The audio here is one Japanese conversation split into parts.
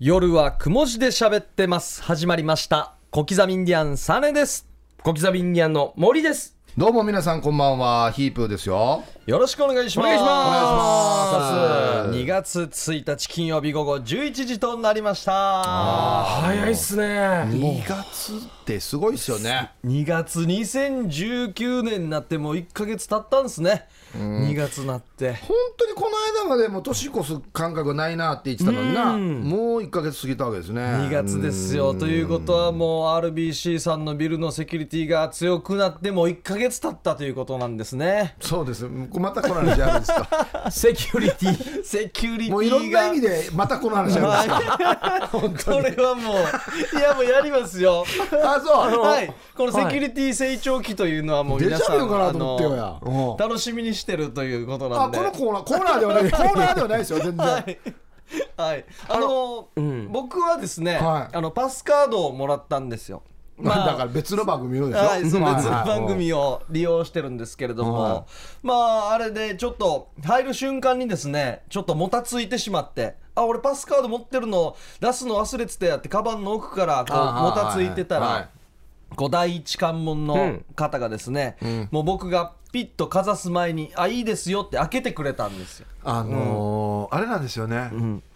夜はくも字で喋ってます。始まりました。小刻みインディアンサネです。小刻みインディアンの森です。どうも皆さんこんばんはヒープーですよよろしくお願いします。お願いしますお願いします2月1日金曜日午後11時となりました。早いっすね。2月ってすごいですよね2月2019年になってもう1ヶ月経ったんですね。2月になって。本当にこの間までもう年越す感覚ないなって言ってたのになもう1か月過ぎたわけですね2月ですよということはもう RBC さんのビルのセキュリティが強くなってもう1ヶ月経ったということなんですね。そうですまたこの話あるんですか？セキュリティ。セキュリティが。もういろんな意味でまたこの話あるんですか？こにれはもういやもうやりますよ。あそう。はい、このセキュリティ成長期というのはもう皆さん、デジャビュかなと思ってよや。あうん。の楽しみにしてるということなあんで。このコーナーコーナーではないコーナーではないですよ。全然、はい、はい、あの、僕はですね、はい。あのパスカードをもらったんですよ。まあ、だから別の番組のでしょ、はい、別のはい番組を利用してるんですけれども、はまああれでちょっと入る瞬間にですねちょっともたついてしまってあ俺パスカード持ってるの出すの忘れてたやってカバンの奥からこうあもたついてたら、はい。はいこう第一関門の方がですね、もう僕がピッとかざす前に「あいいですよ」って開けてくれたんですよ。あのーあれなんですよね、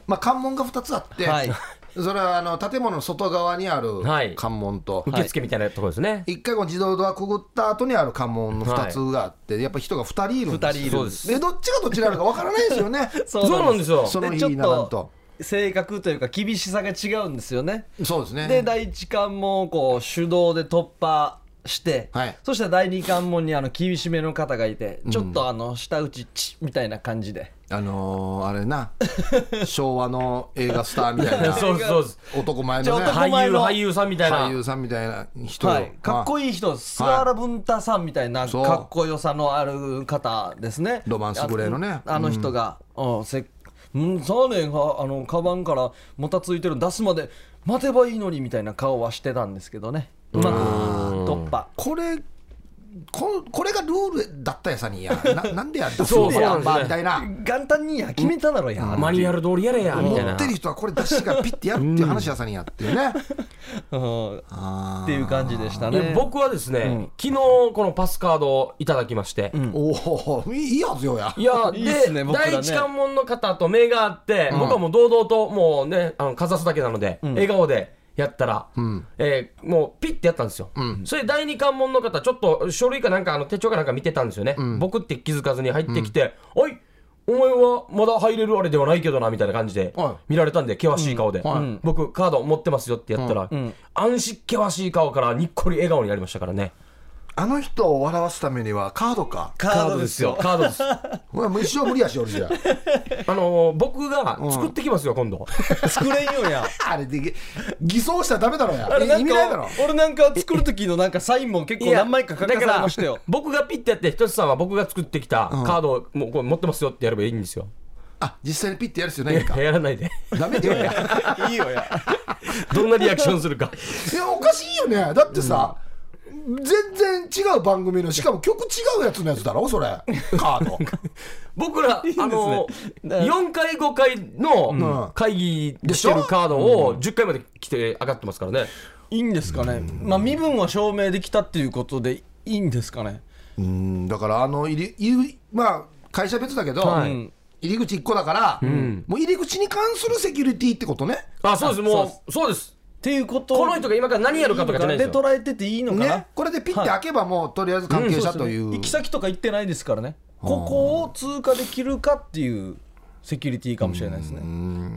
まあ、関門が2つあって、はいそれはあの建物の外側にあるはい。関門と、受付みたいなところですね。一回こう自動ドアくぐった後にある関門の2つがあって、やっぱ人が2人いるんです二人いるんでどっちがどっちなのかわからないですよね。そ そうなんですよ。その日でちょっにならんとと。性格というか厳しさが違うんですよね。そうですね。で第一関門をこう手動で突破して、はい。そしたら第二関門にあの厳しめの方がいてちょっとあの舌打ちチッみたいな感じで、あのー、あれな。昭和の映画スターみたいな。そうそう。です。男前のね。俳優俳優さんみたいな。俳優さんみたいな人。よ、はい、かっこいい人菅原文太さんみたいなかっこよさのある方ですね。ロマンスグレーのね。ああの人が「うん、せうんさあねんがあのカバンからもたついてるの出すまで待てばいいのに」みたいな顔はしてたんですけどねうまく突破。これここれがルールだったやさにやな なんでや出すそうのやそう。なんばみたいな。元旦にや決めただろや、マニュアル通り。やれや、みたいな持って。る人はこれ出しがピッてやるっていう話やさにやっていうね。うん。あっていう感じでしたね。僕はですね、昨日このパスカードをいただきまして、おおいいはずよや。いや、いいっすねで、僕らね。第一関門の方と目があって、僕はもう堂々と、もうね、あの、かざすだけなので、笑顔でやったら、えーもうピッてやったんですよ。それで第二関門の方、ちょっと書類かなんか、あの手帳かなんか見てたんですよね。僕って気づかずに入ってきて、おいお前はまだ入れるあれではないけどな、みたいな感じではい。見られたんで、険しい顔で、はい。僕カード持ってますよってやったら、安心険しい顔からにっこり笑顔になりましたからね。あの人を笑わすためにはカードか。カードですよ。カードです。お前もう一生無理やし俺じゃ。あのー僕が作ってきますよ、今度。作れんよや。あれで偽装したらダメだろや。あれなん意味ないだろ。か俺なんか作る時のなんかサインも結構何枚か書かされましたよ。僕がピッてやって、ひとつさんは僕が作ってきたカードをもうこれ持ってますよってやればいいんですよ。あ実際にピッてやる必要ないんか。やらないで。ダメだよ。やいいよや。どんなリアクションするか。いやおかしいよね。だってさ、全然違う番組のしかも曲違うやつのやつだろそれ。カード。僕ら、あのねー、4回5回の会議でしてるカードを10回まで来て上がってますからね。いいんですかね。まあ身分は証明できたっていうことでいいんですかね。うん。だからあの入り入りまあ会社別だけど、はい。入り口1個だから、もう入り口に関するセキュリティってことね。あ、そうです、もう、そうです。っていうことこの人が今から何やるかとかじゃないですよ。で捉えてていいのかな、ねこれでピッて開けばもうとりあえず関係者という,、行き先とか行ってないですからね。ここを通過できるかっていうセキュリティかもしれないですね。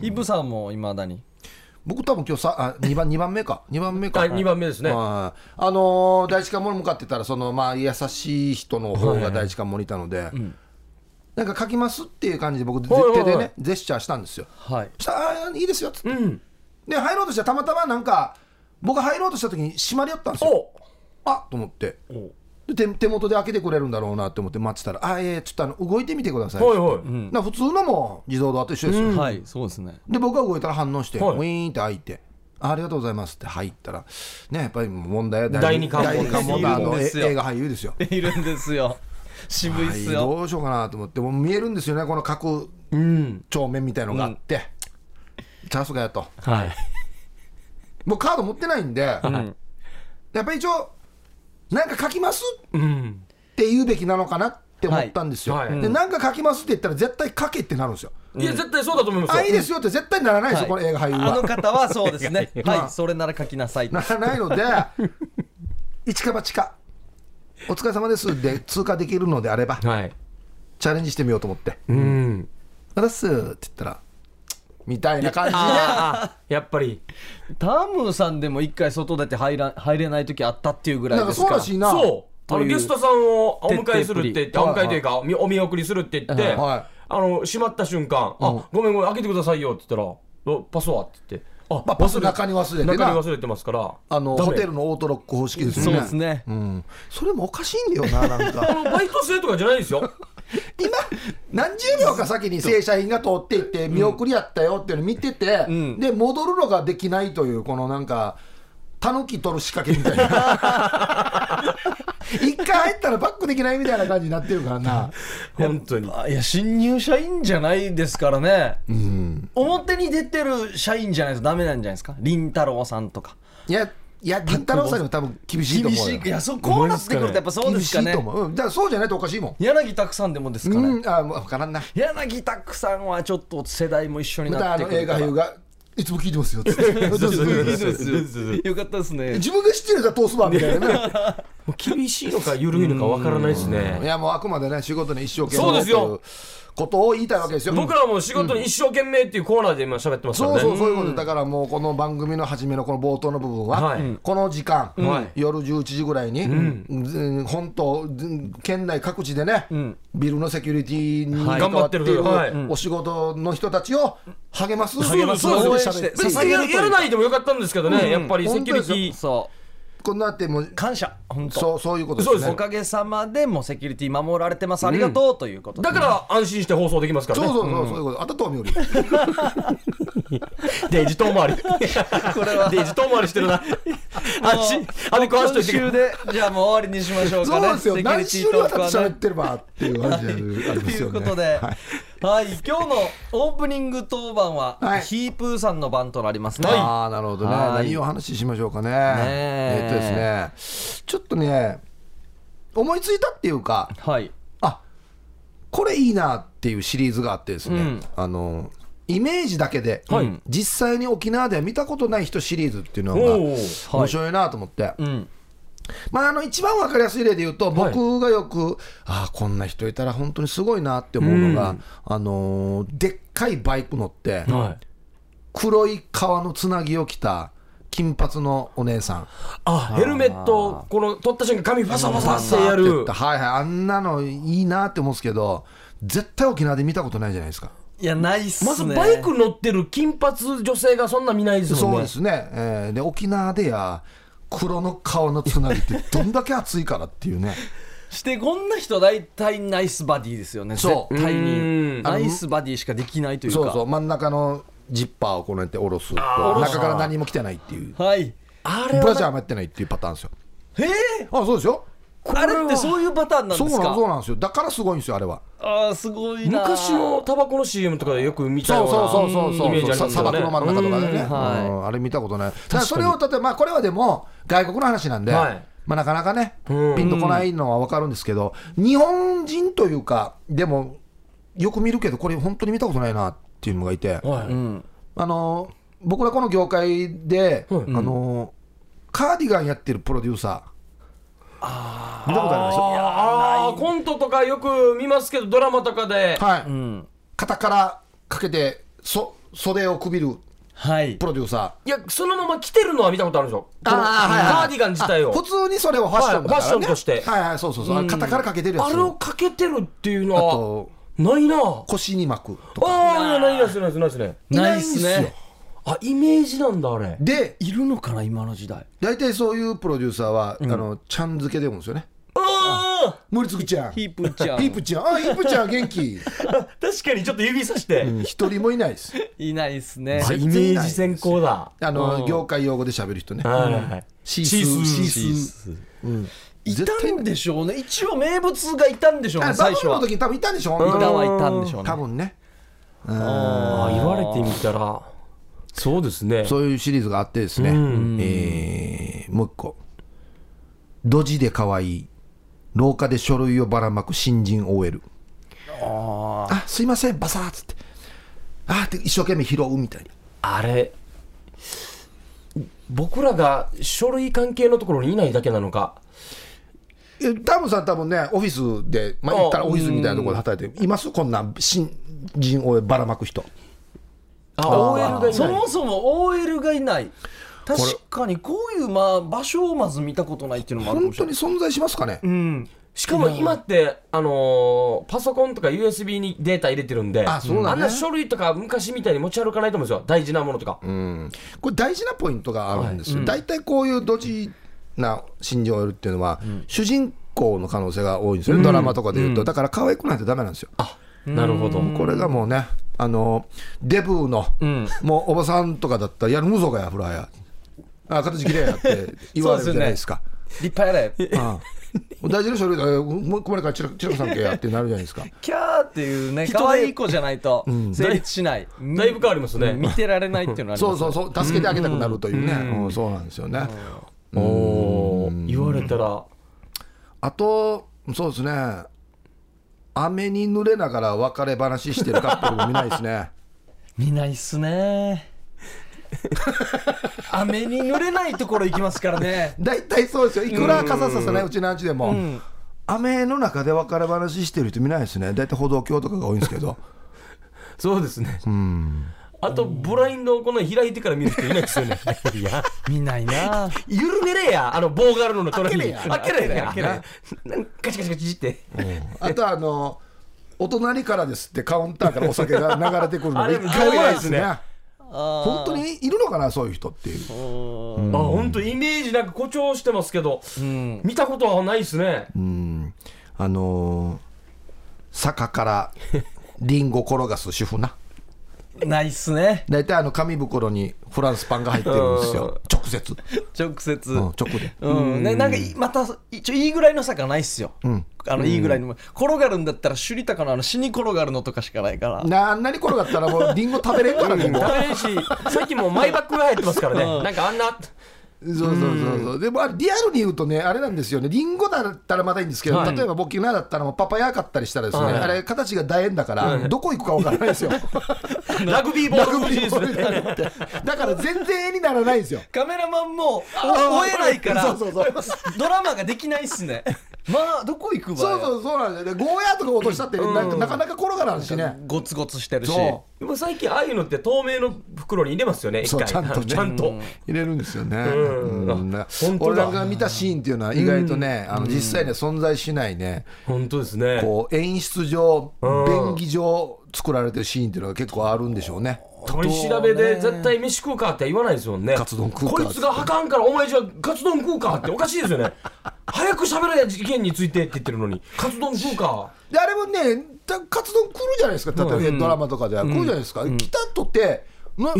イブさんもいまだに。僕多分今日さあ2番二番目か。2番目か、はい二番目ですね。はい。あのー第一関門に向かってたらそのまあ優しい人の方が第一関門にい。たので、なんか書きますっていう感じで僕、はいはいはい。手でねジェスチャーしたんですよ。はい。そしたらいいですよっつって、うん。で入ろうとしたらたまたまなんか僕が入ろうとした時に閉まりよったんですよ。おあと思って。で手手元で開けてくれるんだろうなって思って待ってたら「あええちょっとあの動いてみてください」はいはい。な普通のも自動ドアと一緒ですよ、はい。そうですね。で僕が動いたら反応して、はい。ウィーンって開いてあありがとうございますって入ったらねやっぱり問題は第二関門第二関門のあの映画俳優ですよ。いるんですよ。渋いっすはいよどうしようかなと思ってもう見えるんですよねこの各うん。帳面みたいのがあって、チャンスがやと。はい。もうカード持ってないんで、やっぱり一応なんか書きますうん。って言うべきなのかなって思ったんですよ、はい。はい。でなんか書きますって言ったら絶対書けってなるんですよ、いや絶対そうだと思いますよ。あいいですよって絶対ならないですよ、はい。この映画俳優あのは方はそうですね。まあはい。それなら書きなさい。ならないので 一か八かお疲れ様ですで通過できるのであればはい。チャレンジしてみようと思って。うん「あらっす」って言ったらみたいな感じで。やっぱり。タムさんでも一回外出て入ら入れない時あったっていうぐらないですか？らそうしいな。そう。あというのゲストさんをお迎えするって言ってお迎えというかみお見送りするって言ってはいあの閉まった瞬間「あごめんごめん開けてくださいよ」って言ったらお「パスは?」って言って「あまあパス中に忘れてな。中に忘れてますから。あのホテルのオートロック方式ですよね。そうですね。うん、それもおかしいんだよななん あかのバイト生とかじゃないですよ 今何十秒か先に正社員が通っていって見送りやったよっていうの見てて、ん。で戻るのができないというこのなんかタヌキ取る仕掛けみたいな。一回入ったらバックできないみたいな感じになってるからな。本当に。あいや新入社員じゃないですからね、表に出てる社員じゃないとダメなんじゃないですか？凛太郎さんとか。いやいや銀太郎さんにも多分厳しいと厳思うよ。しい。いやそこうなってくるとやっぱそうですかね。厳しいと思う、うん、だからそうじゃないとおかしいもん。柳拓さんでもですかね、うん。あもう分からんな。柳拓さんはちょっと世代も一緒になってくるから。映画俳優がいつも聞いてますよよかったですね。自分が知ってるやつは通すわみたいな 厳しいのか緩いのかわからないですいねやもうあくまでね仕事に一生懸そう命ですよことを言いたいわけですよ。僕らも仕事に一生懸命っていうコーナーで今喋ってますからね。そうそうそういうこと。でだからもうこの番組の初めのこの冒頭の部分は、はい。この時間、はい。夜11時ぐらいに、うん。本当うん県内各地でね、ビルのセキュリティに頑張ってるはい。お仕事の人たちを励ます励ますそう応援してややらないで。もよかったん。ですけどね、やっぱりセキュリティそこんなってもうう感謝本当。そうそういうことですね。そうです。おかげさまでもうセキュリティ守られてます。ありがとうということで。だから安心して放送できますからね。そうそうそう、そういうこと。あたとはみより デジ遠回り。これは。デジ遠回りしてるな。安心あれ壊しといて週でじゃあもう終わりにしましょうかね。そうですよ。何週にわたって喋ってればっていう感じでありというますよね。ことで、はい、今日のオープニング当番は、はい。ヒープーさんの番となりますね。ああなるほどね、はい。何を話しましょうかね。え。えっとですね。ちょっとね思いついたっていうかはい。あこれいいなっていうシリーズがあってですね、うん。あのイメージだけで、はい。実際に沖縄では見たことない人シリーズっていうのが面白いなと思って、うん。まあ、あの一番わかりやすい例で言うと、僕がよく、ああ、こんな人いたら本当にすごいなって思うのが、あのーでっかいバイク乗って、はい。黒い革のつなぎを着た金髪のお姉さん。あヘルメットこの取った瞬間髪ファサファサってやる。はいはい、あんなのいいなって思うんですけど、絶対沖縄で見たことないじゃないですか。いや、ないっすね。まずバイク乗ってる金髪女性がそんな見ないですもんねそうですね、えーで沖縄でや、黒の革のつなぎって どんだけ熱いからっていうね。して、こんな人大体ナイスバディですよね。そう絶対うに。んナイスバディしかできないというか。そうそう、真ん中のジッパーをこうやって下ろすと、中から何も着てないっていう。はい。あれはブラジャーもやってないっていうパターンですよ。へえ。あ、そうですよ。あれってそういうパターンなんですか？そうなんですよ。だからすごいんですよ、あれは。ああ、すごいな。昔のタバコの CM とかでよく見たそうようなそうそうそうイメージありそう。ますよね砂漠の真ん中とかでね。うんはいうんあれ見たことない。だそれを例えば、まあこれはでも外国の話なんで、はいまあなかなかね、うんピンとこないのはわかるんですけど、日本人というか、でも、よく見るけど、これ本当に見たことないなっていうのがいて、はいうん。あの、僕らこの業界で、はいあの、カーディガンやってるプロデューサー、見たことあります？あー。コントとかよく見ますけどドラマとかで。はい、うん。肩からかけてそ袖をくびるはい。プ。ロデューサいやそのまま着てるのは見たことあるんですよーこのカーディガン自体を。普通にそれをファッションね。はいファッションとして。はいはいそうそうそう、肩からかけてるやつあれをかけてるっていうのあはとないな。あ腰に巻くとか。あーいやないですないですないですねないですね。よ。あイメージなんだあれ。でいるのかな、今の時代。大体そういうプロデューサーは、あのちゃん付けで読むんですよね。あ森つぐちゃん。ヒープーちゃん。ヒープちゃん。あヒープちゃん元気。あ確かにちょっと指さして、うん一人もいないです。いないっすね。あイメージ先行だ。あの業界用語で喋る人ね。はいはいはい。シースー。シースー。シースー。うん。いたんでしょうね。一応名物がいたんでしょうね、最初は。ブルの時に多分いたんでしょいたはいたんでしょうね。多分ね。ああ言われてみたらそうですね。そういうシリーズがあってですね、うん。えーもう一個。ドジで可愛い廊下で書類をばらまく新人 OL ああすいませんバサーっつって。あーって一生懸命拾うみたいなあれ僕らが書類関係のところにいないだけなのか？えタムさん多分ねオフィスでまあ言ったらオフィスみたいなところで働いています？こんな新人 OL ばらまく人。あ OL がいない。そもそも OL がいない。確かにこういうまあ場所をまず見たことないっていうのもあるかも本しれない。当に存在しますかね、うん。しかも今って、あのーパソコンとか USB にデータ入れてるんであそうだね。んな書類とか昔みたいに持ち歩かないと思うんですよ。大事なものとか、うん。これ大事なポイントがあるんですよ、はい大体こういうドジな新人 OL っていうのは、主人公の可能性が多いんですよね、ドラマとかでいうと、だから可愛くないとダメなんですよ、なるほど。これがもうねあのデブーの、ん。もうおばさんとかだったらやるむぞがやフラやあ形きれいやって 言われるじゃないですか。立派やれああ大事な書類だえもう困るからちらちらこさんけやってなるじゃないですか。キャーっていうね可愛い子じゃないと成立しない、だいぶ変わりますね。見てられないっていうのはありますそうそうそう。助けてあげたくなるというね、うん。そうなんですよね、おお言われたら。あと、そうですね、雨に濡れながら別れ話してるカップルも見ないですね。見ないっすね。雨に濡れないところ行きますからね。大体そうですよ、いくら傘ささないうちのうちでも、ん。雨の中で別れ話してる人見ないですね、大体歩道橋とかが多いんですけど、そうですね。うん、あとブラインドをこの開いてから見る人いないですよね。いや見ないな。緩めれやあの棒があるのの隣に開けれや。開けれや。なんかカチカチカチって。あとあの、お隣からですって、カウンターからお酒が流れてくるのあれ一回もないですね。あ本当にいるのかな、そういう人って。いう。あ本当イメージなんか誇張してますけどうん。見たことはないですね。うん、あのー坂からリンゴ転がす主婦な。ないっすね。大体あの紙袋にフランスパンが入ってるんですよ、直接、直接。うん、直で。うん、ね、なんかいまた一応いいぐらいの差がないっすよ、ん。あのいいぐらいの。転がるんだったら首里高のあの死に転がるのとかしかないから。なあんなに転がったらもうリンゴ食べれんからね、もう食べれんしさっきもマイバッグが入ってますからね。なんかあんなそうそうそうそう。でもあれリアルに言うとねあれなんですよね。リンゴだったらまだいいんですけど、はい。例えば僕ナだったらパパヤかったりしたらですね、はい。あれ形が楕円だから、どこ行くかわからないですよ。ラグビーボール欲しいで。すねだから全然絵にならないんですよ。カメラマンもあ追えないからそうそうそう。ドラマができないっすねまあどこ行くばそうそうそうなんですよ。でゴーヤーとか落としたってなんかなかなか転がらんしね。ゴツゴツしてるし。そでも最近ああいうのって透明の袋に入れますよね一回。そうちゃんとね。ちゃんと。入れるんですよね。うん。俺なんか見たシーンっていうのは意外とね、あの実際には存在しないね、本当ですね。こう演出上、うん。便宜上作られてるシーンっていうのが結構あるんでしょうね。取り調べで絶対飯食うかって言わないですもんね。カツ丼食うかこいつがはかんからお前じゃあカツ丼食うかっておかしいですよね。早く喋れや事件についてって言ってるのに。カツ丼食うか。であれもね、たカツ丼来るじゃないですか、例えばドラマとかでは。来るじゃないですか、来たとって、な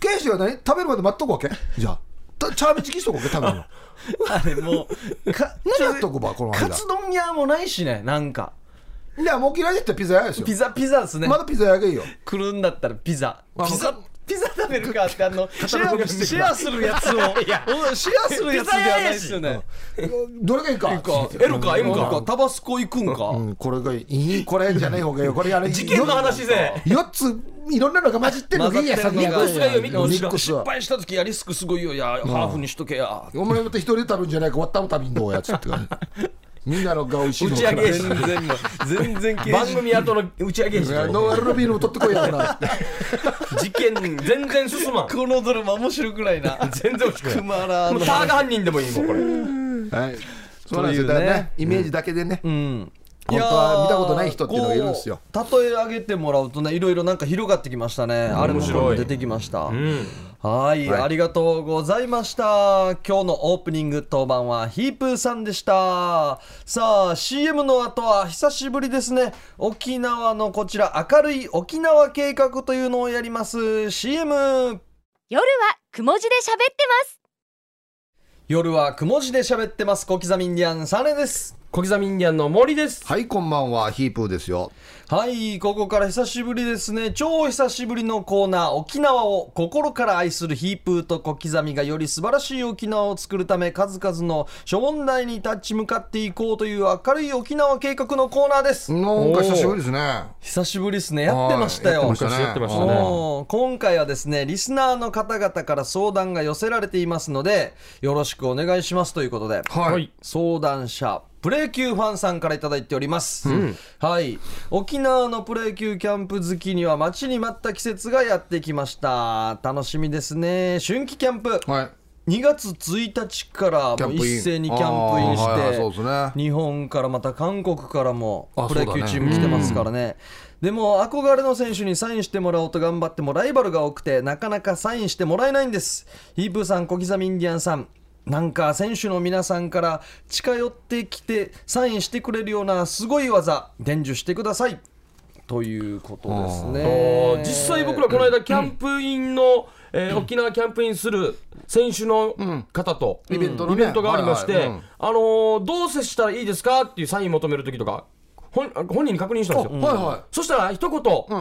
刑事が何？食べるまで待っとくわけ？じゃあ、たチャーミチキしとくわけ、食べるの。あれもうか何やっとくば、この間。カツ丼屋もないしねなんかいや、もう嫌いだったらピザ屋ですよ。ピ。ザピザですね。まだピザ屋がいいよ。来るんだったらピザ。あピザピザ食べるかってあの シェシェアするやつを。うんシェアするやつではないですよね。どれがいいか。L か。M か。なん。タバスコ行くんか？うん、これがいい？いいこれじゃない方がいいよ。これあれ、事件の話で4ついろんなのが混じってるの。がいいや混ざってるのが。ミックスがいいよミックス失敗した時やリスクすごいよ。やハーフにしとけや。お前また一人で食べるんじゃないか。割ったの食べんどうやつってみんなのが美味しいの打ち上げ全然もう全然刑番事組後の打ち上げノンアルのビールも取ってこいやろな。事件全然進まん。このドラマ面白くないな。全然欲しくない。もうターが犯人でもいいもんこれ。はい。そうなんですよというねね。イメージだけでね。うん。本当は見たことない人っていうのがいるんですよ。例え上げてもらうとねいろいろなんか広がってきましたね。あれも出てきました。うんはい、はい。ありがとうございました。今日のオープニング当番はヒープーさんでした。さあ CM の後は久しぶりですね。沖縄のこちら明るい沖縄計画というのをやります。CM 夜はくも字で喋ってます。夜はくも字で喋ってます。小刻みインディアンサネです小刻みインディアンの森です。はいこんばんはヒープーですよはい、ここから久しぶりですね。超久しぶりのコーナー、沖縄を心から愛するヒープーと小刻みがより素晴らしい沖縄を作るため、数々の諸問題に立ち向かっていこうという明るい沖縄計画のコーナーです。なんか久しぶりですね久しぶりですね。やってましたよ。はいやってましたねやってましたねおー今回はですね、リスナーの方々から相談が寄せられていますので、よろしくお願いしますということで、はい、はい相談者プロ野球ファンさんからいただいております、はい。沖縄のプロ野球キャンプ好きには待ちに待った季節がやってきました。楽しみですね。春季キャンプ。はい。2月1日からもう一斉にキャンプインして、日本からまた韓国からもあプロ野球チーム来てますからね。でも憧れの選手にサインしてもらおうと頑張ってもライバルが多くてなかなかサインしてもらえないんです。ヒープーさん小刻みインディアンさんなんか選手の皆さんから近寄ってきてサインしてくれるようなすごい技伝授してください。ということですあねー実際僕らこの間キャンプインの、えー沖縄キャンプインする選手の方と、イベントのね。イベントがありまして、はいはいうん。あのーどう接したらいいですかっていうサイン求める時とか本本人に確認したんですよ、はいはい。そしたら一言、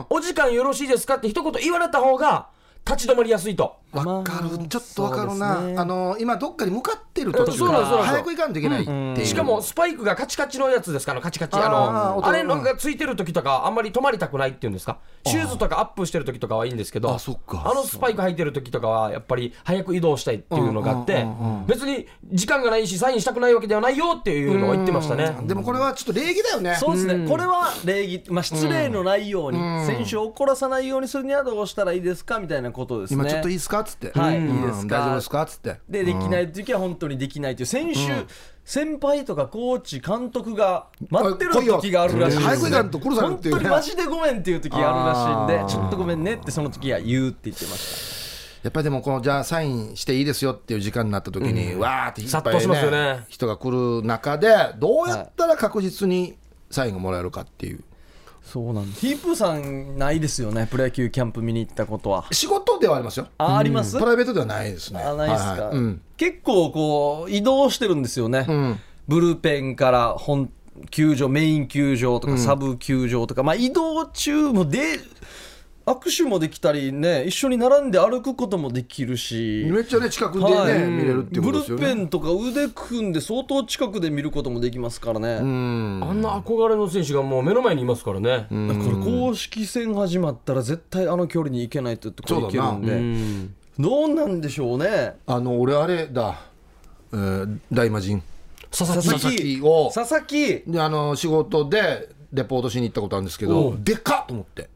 お時間よろしいですか?」って一言言われた方が立ち止まりやすいと。わかる、まあちょっとわかるな、あの今どっかに向かってる途中うんそうなんですそうなんです。早く行かんといけないっていう、しかもスパイクがカチカチのやつですか？らカチカチ。あのれのがついてる時とかあんまり止まりたくないっていうんですか？シューズとかアップしてる時とかはいいんですけどあのスパイク履いてる時とかはやっぱり早く移動したいっていうのがあって別に時間がないしサインしたくないわけではないよっていうのを言ってましたね。でもこれはちょっと礼儀だよね。そうですね、これは礼儀、まあ、失礼のないように、選手を怒らさないようにするにはどうしたらいいですか？みたいなことですね。今ちょっといいですか？っつって、はい。うん。いいですか？大丈夫ですか？っつって。でできない時は本当にできないという。選手、先輩とかコーチ監督が待ってる時があるらしいです、うん早く行かんと殺されるっていうね。本当にマジでごめんっていう時があるらしいんでちょっとごめんねってその時は言うって言ってましやっぱりでもこのじゃあサインしていいですよっていう時間になった時に、わーっていっぱい、ね人が来る中でどうやったら確実にサインがもらえるかっていう、たそうなんです。ヒープーさんないですよねプロ野球キャンプ見に行ったことは。仕事ではありますよ。ああります、プライベートではないですね。あないですか、はいはい。うん。結構こう移動してるんですよね、ん。ブルペンから本球場メイン球場とかサブ球場とか、まあ移動中もで握手もできたりね一緒に並んで歩くこともできるし。めっちゃね近くでね、はい。見れるってことですよね。ペンとか腕組んで相当近くで見ることもできますからね、うん。あんな憧れの選手がもう目の前にいますからね。だから公式戦始まったら絶対あの距離に行けないととこ行けるんうでんどうなんでしょうね。あの俺あれだ、えー大魔神。佐々木。を。佐々木。であの仕事でレポートしに行ったことあるんですけおどう。でかっと思って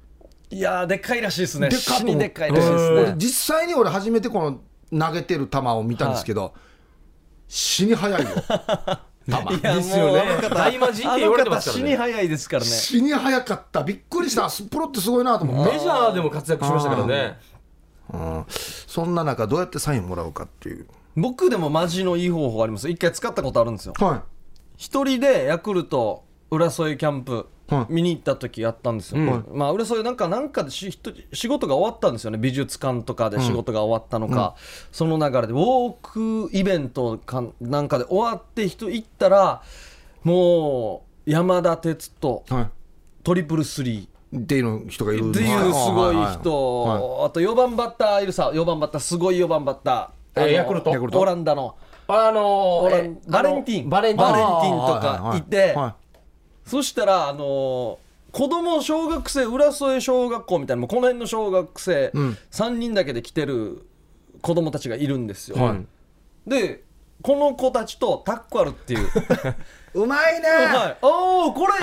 いやーでっかいらしいですね。でっかでっかいらしいです俺ね実際に俺初めてこの投げてる球を見たんですけど、死に速いよ。球。ですよね。大魔神って言われてますからね。死に早いですからね死に速かった。びっくりした。プロってすごいなと思って、メジャーでも活躍しましたからね。うん、そんな中どうやってサインもらうかっていう。僕でもマジのいい方法あります。一回使ったことあるんですよ。は一人でヤクルト浦添キャンプはい見に行った時やったんですよ、うん。まあ浦添なんかなんかでし人仕事が終わったんですよね。美術館とかで仕事が終わったのか、その流れで。ウォークイベントかなんかで終わって人行ったらもう山田哲人い、はトリプルスリー。い、っていうの人がいるっていうすごいは人、はあと4番バッターいるさ。4番バッターすごい4番バッター、えーヤクルト。オランダの。あのオランえバレンティン。バレンティンとかはいはいはいいてはそしたらあのー子供小学生浦添小学校みたいなもうこの辺の小学生、うん。3人だけで来てる子供たちがいるんですよ、はい。でこの子たちとタックあるっていう。い うまいね、はい、おおこれ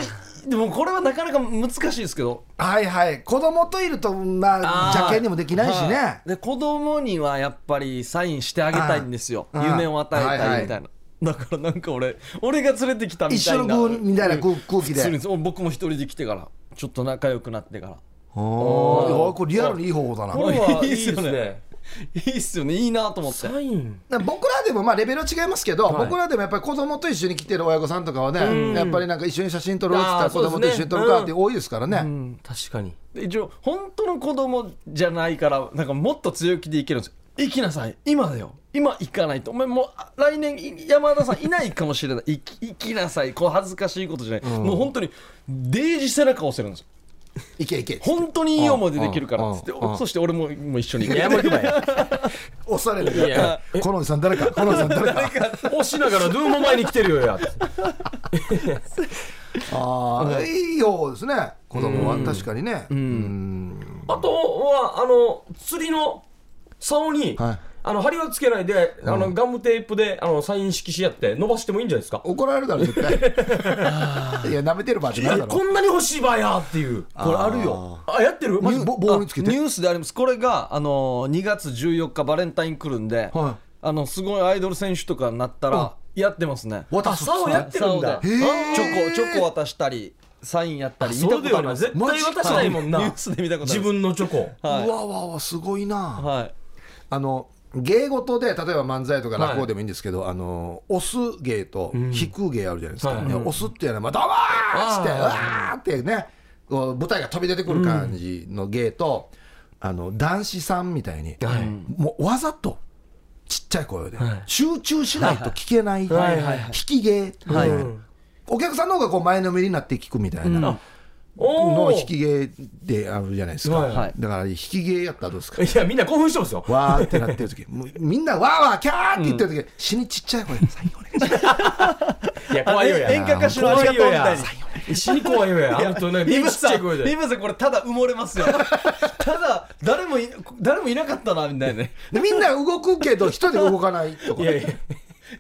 でもこれはなかなか難しいですけど。はいはい。子供といるとまあ邪険にもできないしね、はい。で子供にはやっぱりサインしてあげたいんですよ。夢を与えたいみたいな、だからなんか俺俺が連れてきたみ一たいな。緒の空みたいな空空気で。普通にそう僕も一人で来てから。ちょっと仲良くなってから。おー。いやこれリアルにいい方法だな。これはいいですいいっすよね。ね。いいっすよね。いいなと思って。サイン。僕らでもまあレベルは違いますけど、はい。僕らでもやっぱり子供と一緒に来てる親御さんとかはね、やっぱりなんか一緒に写真撮ろうって言ったら子供と一緒に撮るかって多いですからね。確かに。で一応本当の子供じゃないからなんかもっと強気でいけるんですよ行きなさい。今だよ。今行かないと。お前もうあ来年い山田さんいないかもしれない。行き行きなさい。こう恥ずかしいことじゃない、もう本当にデージ背中を押せるんです。よいけいけ。本当にいい思い出できるから。っつってうん。うんそして俺ももう一緒に行く。いやばや 押されるいやこのおじさん誰か。このおじさん誰か。押しながらドゥーも前に来てるよや ああいいようですね。子供は。確かにね。あとはあの釣りの竿に、はい。あの針はつけないで、あのガムテープであのサイン色紙やって伸ばしてもいいんじゃないですか？怒られるだろ絶対。いや舐めてる場合じゃないだろ。こんなに欲しいばやっていう。これあるよ。あやってる？マジ棒棒につけて。あニュースであります。これがあの2月14日バレンタイン来るんで、はい。あのすごいアイドル選手とかになったらやってますね。渡す竿やってるんだ。チョコチョコ渡したりサインやったり見たことあります。な絶対渡しないもんな、ニュースで見たことあ自る分のチョコ。はい。うわわわすごいな。はいあの芸事で例えば漫才とか落語でもいいんですけど、あの押す芸と引く芸あるじゃないですか、はい。いや押すっていうのはまあどうもー。っつってうわーってねこう舞台が飛び出てくる感じの芸と、あの男子さんみたいに、はい。もうわざとちっちゃい声で、はい。集中しないと聞けない、はい。はい。引き芸、はいう。んお客さんの方がこう前のめりになって聞くみたいな。おおの引き芸であるじゃないですか、はいはい。だから引き芸やったらどうですか？いやみんな興奮してますよ。わーってなってる時。もうみんなわーわーキャーって言ってる時、死にちっちゃい声で「サインお願いしますいや怖いよや。演歌歌手のありがとうみたいに。死に怖いよや。あの人ねちっリブさんちゃい声でリブさんこれただ埋もれますよ。ただ誰もい誰もいなかったなみたいな。ね」でみんな動くけど一人で動かないとか。いやいや。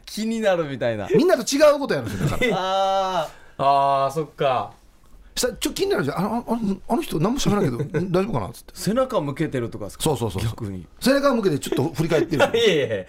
気になるみたいな。みんなと違うことやるんですよだから。あ あーそっかしたらちょっと気になるじゃん。あのあのあの人何もしゃべらないけどん 大丈夫かなっつって。ー背中向けてるとかですか？そうそうそうそう。逆に。背中向けてちょっと振り返ってる。いやいやいや。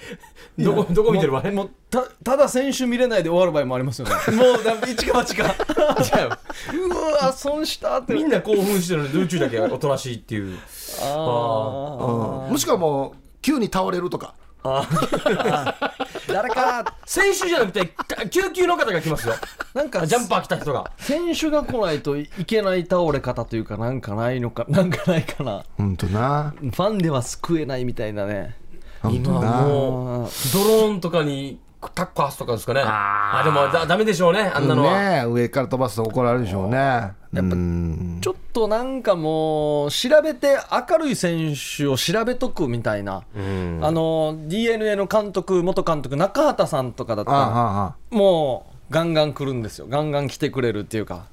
どこどこ見てる場合もうたただ選手見れないで終わる場合もありますよね。もうだ一か八か。じゃあうわ損したって。みんな興奮してるのに宇宙だけおとなしいっていう。あうん。ーもしくはもう急に倒れるとか 誰か選手じゃなくて救急の方が来ますよ。なんかジャンパー来た人が。選手が来ないといけない倒れ方というかなんかないのか なんかないかな。ほんとな。ファンでは救えないみたいなね。今もうドローンとかにタッコハスとかですかね。あでもだダメでしょうねあんなのは、ね上から飛ばすと怒られるでしょうね。うん。ちょっとなんかもう調べて明るい選手を調べとくみたいな、あの d n a の監督元監督中畑さんとかだったらああああもうガンガン来るんですよ。ガンガン来てくれるっていうか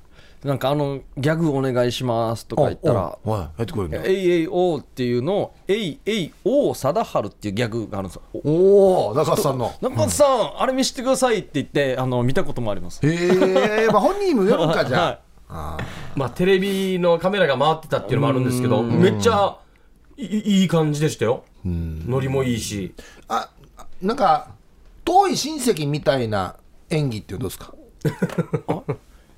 なんかあのギャグお願いしますとか言ったらはいやってくれるんだ AAO っていうのを AAO 貞治っていうギャグがあるんですよ。おお中田さんの。中畑さん、あれ見せてくださいって言ってあの見たこともあります。へえまあ本人も読むかじゃあ、はい。あまあテレビのカメラが回ってたっていうのもあるんですけどめっちゃいいい感じでしたよ。ノリもいいし。ああなんか遠い親戚みたいな演技ってどうですか？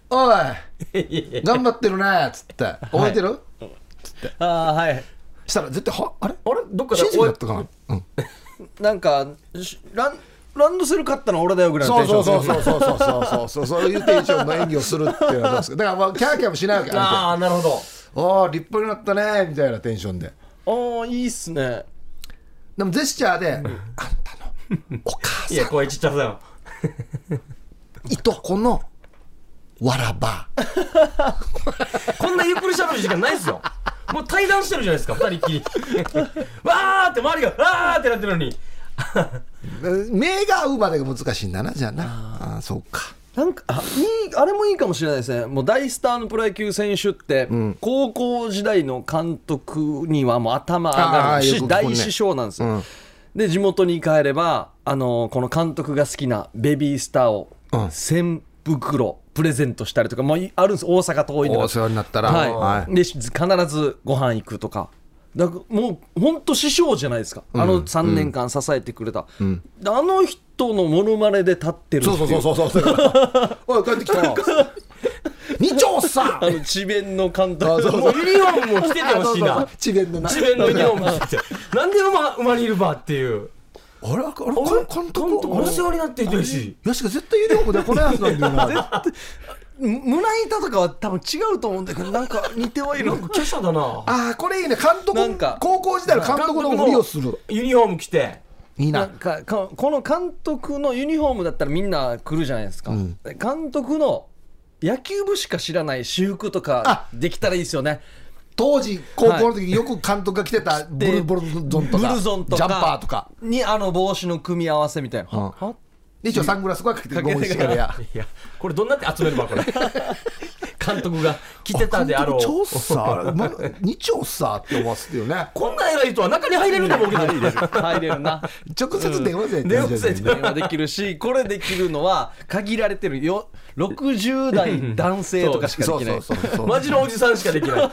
おい頑張ってるね」っつって「覚えてる、はい、つってああはい。したら絶対はあれ？あれ？どっかでったかな、うん、なんかランランドセル買ったの俺だよぐらいのテンションそうそうそうそうそうそう。そういうテンションの演技をするっていうのはだからまあキャーキャーもしないわけああなるほど。ああ立派になったねみたいなテンションで。ああいいっすね。でもジェスチャーで「あんたのお母さん」いや声ちっちゃさよ。いとこのわらば。こんなゆっくりしゃべる時間ないですよ。もう対談してるじゃないですか二人っきり。わーって周りがわーってなってるのに。目が合うまでが難しいんだなじゃあな。ああそうか。なんかあいいあれもいいかもしれないですね。もう大スターのプロ野球選手って、高校時代の監督にはもう頭上あがるし、大師匠なんですよ、うん。で地元に帰ればあのこの監督が好きなベビースターをうん。1000袋プレゼントしたりとか、まあ、いあるんです大阪遠いの。がお世話になったら。はい。はい。で必ずご飯行くとか。だからもう本当師匠じゃないですか、あの3年間支えてくれた、あの人のモノマネで立ってるっていそうそうそうそうそう。おい帰ってきた。よ 二丁さん。あの智弁の監督。あそうもう。ユニフォームも着ててほしいな。智弁のな。智弁のユニフォーム。着ててなんで馬馬にいるばっていうあれ？あれ？あれ？監督監督お世話になっていてほし。いよしか絶対ユニフォームでこのやつなんだよなむ胸板とかは多分違うと思うんだけどなんか似てはいる。なんか華奢だな。ああこれいいね。監督なんか高校時代の監督のふりをする。ユニフォーム着て。いいな。なんかかこの監督のユニフォームだったらみんな来るじゃないですか、ん。監督の野球部しか知らない私服とかあできたらいいですよね当時高校の時よく監督が着てたブでルブルゾンとブかジャンパーとか。にあの帽子の組み合わせみたいな、うん。一応サングラスとかかけてゴやいやこれどんなって集めるわこれ。監督が着てたであろう。超さ、ま、日曜さって思わせてよね。こんな偉い人は中に入れると思うけど入れるな。直接電話で電話で電話できるしこれできるのは限られてるよ60代男性とかしかできない。マジのおじさんしかできない。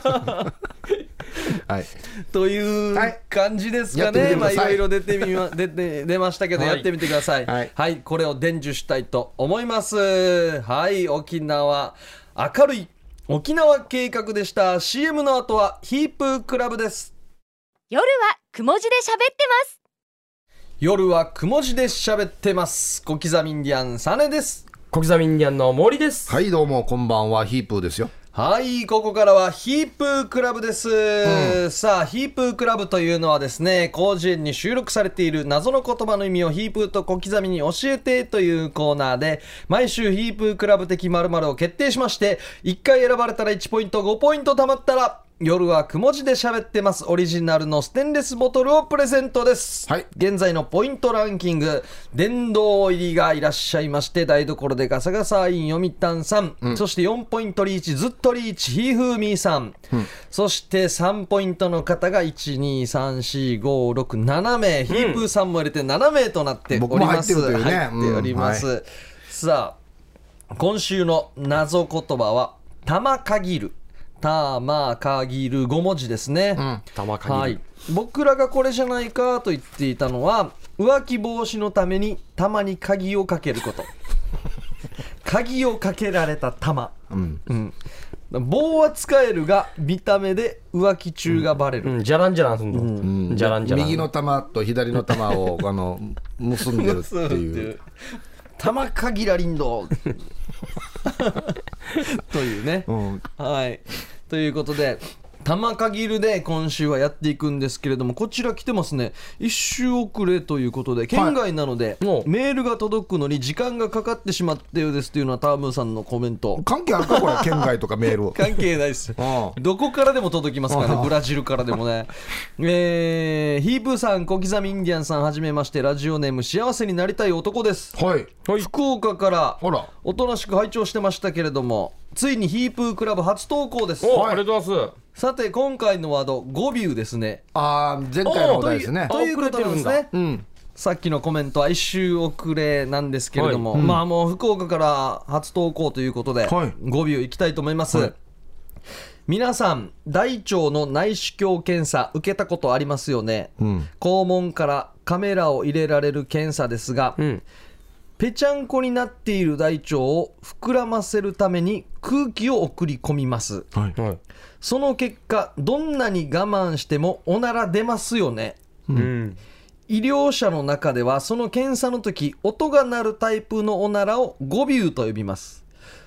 はい。というはい感じですかやってみね、まあいろいろ出てみま 出て出ましたけど、はい。やってみてください。はい。はい、これを伝授したいと思います。はい、沖縄。明るい沖縄計画でした。CM の後はヒープークラブです。夜はくも字で喋ってます。夜はくも字で喋ってます。小刻みインディアンサネです小刻みインディアンの森です。はいどうもこんばんはヒープーですよ。はい、ここからはヒープークラブです、さあ、ヒープークラブというのはですね、広辞苑に収録されている謎の言葉の意味をヒープーと小刻みに教えてというコーナーで、毎週ヒープークラブ的〇〇を決定しまして、1回選ばれたら1ポイント、5ポイント貯まったら、夜はくも字で喋ってます。オリジナルのステンレスボトルをプレゼントです。はい。現在のポイントランキング、殿堂入りがいらっしゃいまして、台所でガサガサイン読谷さん、そして4ポイントリーチ、ずっとリーチ、ひーふーみーさん、そして3ポイントの方が1、2、3、4、5、6、7名、ヒープーさんも入れて7名となっております。入っております。うん。さあ、今週の謎言葉は、玉限る。玉限る5文字ですね。玉限る。はい、僕らがこれじゃないかと言っていたのは浮気防止のために玉に鍵をかけること。鍵をかけられた玉、うん。棒は使えるが見た目で浮気中がバレる、うんじゃらんじゃらんすんの。じゃらんじゃらん。右の玉と左の玉をあの結んでるっていう。玉限らりんど というね、うん。はいということで玉限るで今週はやっていくんですけれどもこちら来てますね。一周遅れということで県外なので、おう。メールが届くのに時間がかかってしまったようですというのはタームーさんのコメント。関係あるかこれ。県外とかメール。関係ないです。うんどこからでも届きますからね。ブラジルからでもね。えー、ヒープーさん小刻みインディアンさんはじめまして。ラジオネーム幸せになりたい男です。はい。福岡から。おとなしく拝聴してましたけれどもついにヒープークラブ初投稿です。お、ありがとうございます。さて今回のワード語尾ですね。あー前回のお題ですね。ということなんですね。うん。さっきのコメントは一周遅れなんですけれども、まあもう福岡から初投稿ということで、はい。語尾いきたいと思います、皆さん大腸の内視鏡検査受けたことありますよね、ん。肛門からカメラを入れられる検査ですが、んぺちゃんこになっている大腸を膨らませるために空気を送り込みます。はい。その結果どんなに我慢してもおなら出ますよね。うん。医療者の中ではその検査の時音が鳴るタイプのおならを語尾と呼びます。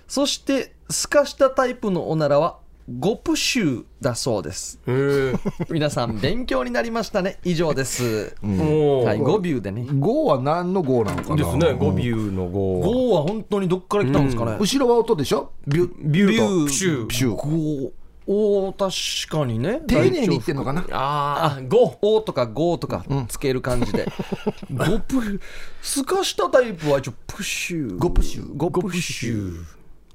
そして透かしたタイプのおならはゴプシュだそうです。皆さん勉強になりましたね。以上です、おはい、ー。語尾でね。語は何の語なのかな？ですね。語尾の語語は本当にどっから来たんですかね、後ろは音でしょ？ビュビュビュープシュー。プシュ語おー確かにね。丁寧に言ってんのかな？ああ語おとかゴとかつける感じで、ゴプすかしたタイプは一応プシュ。ゴプシュ。ゴプシュ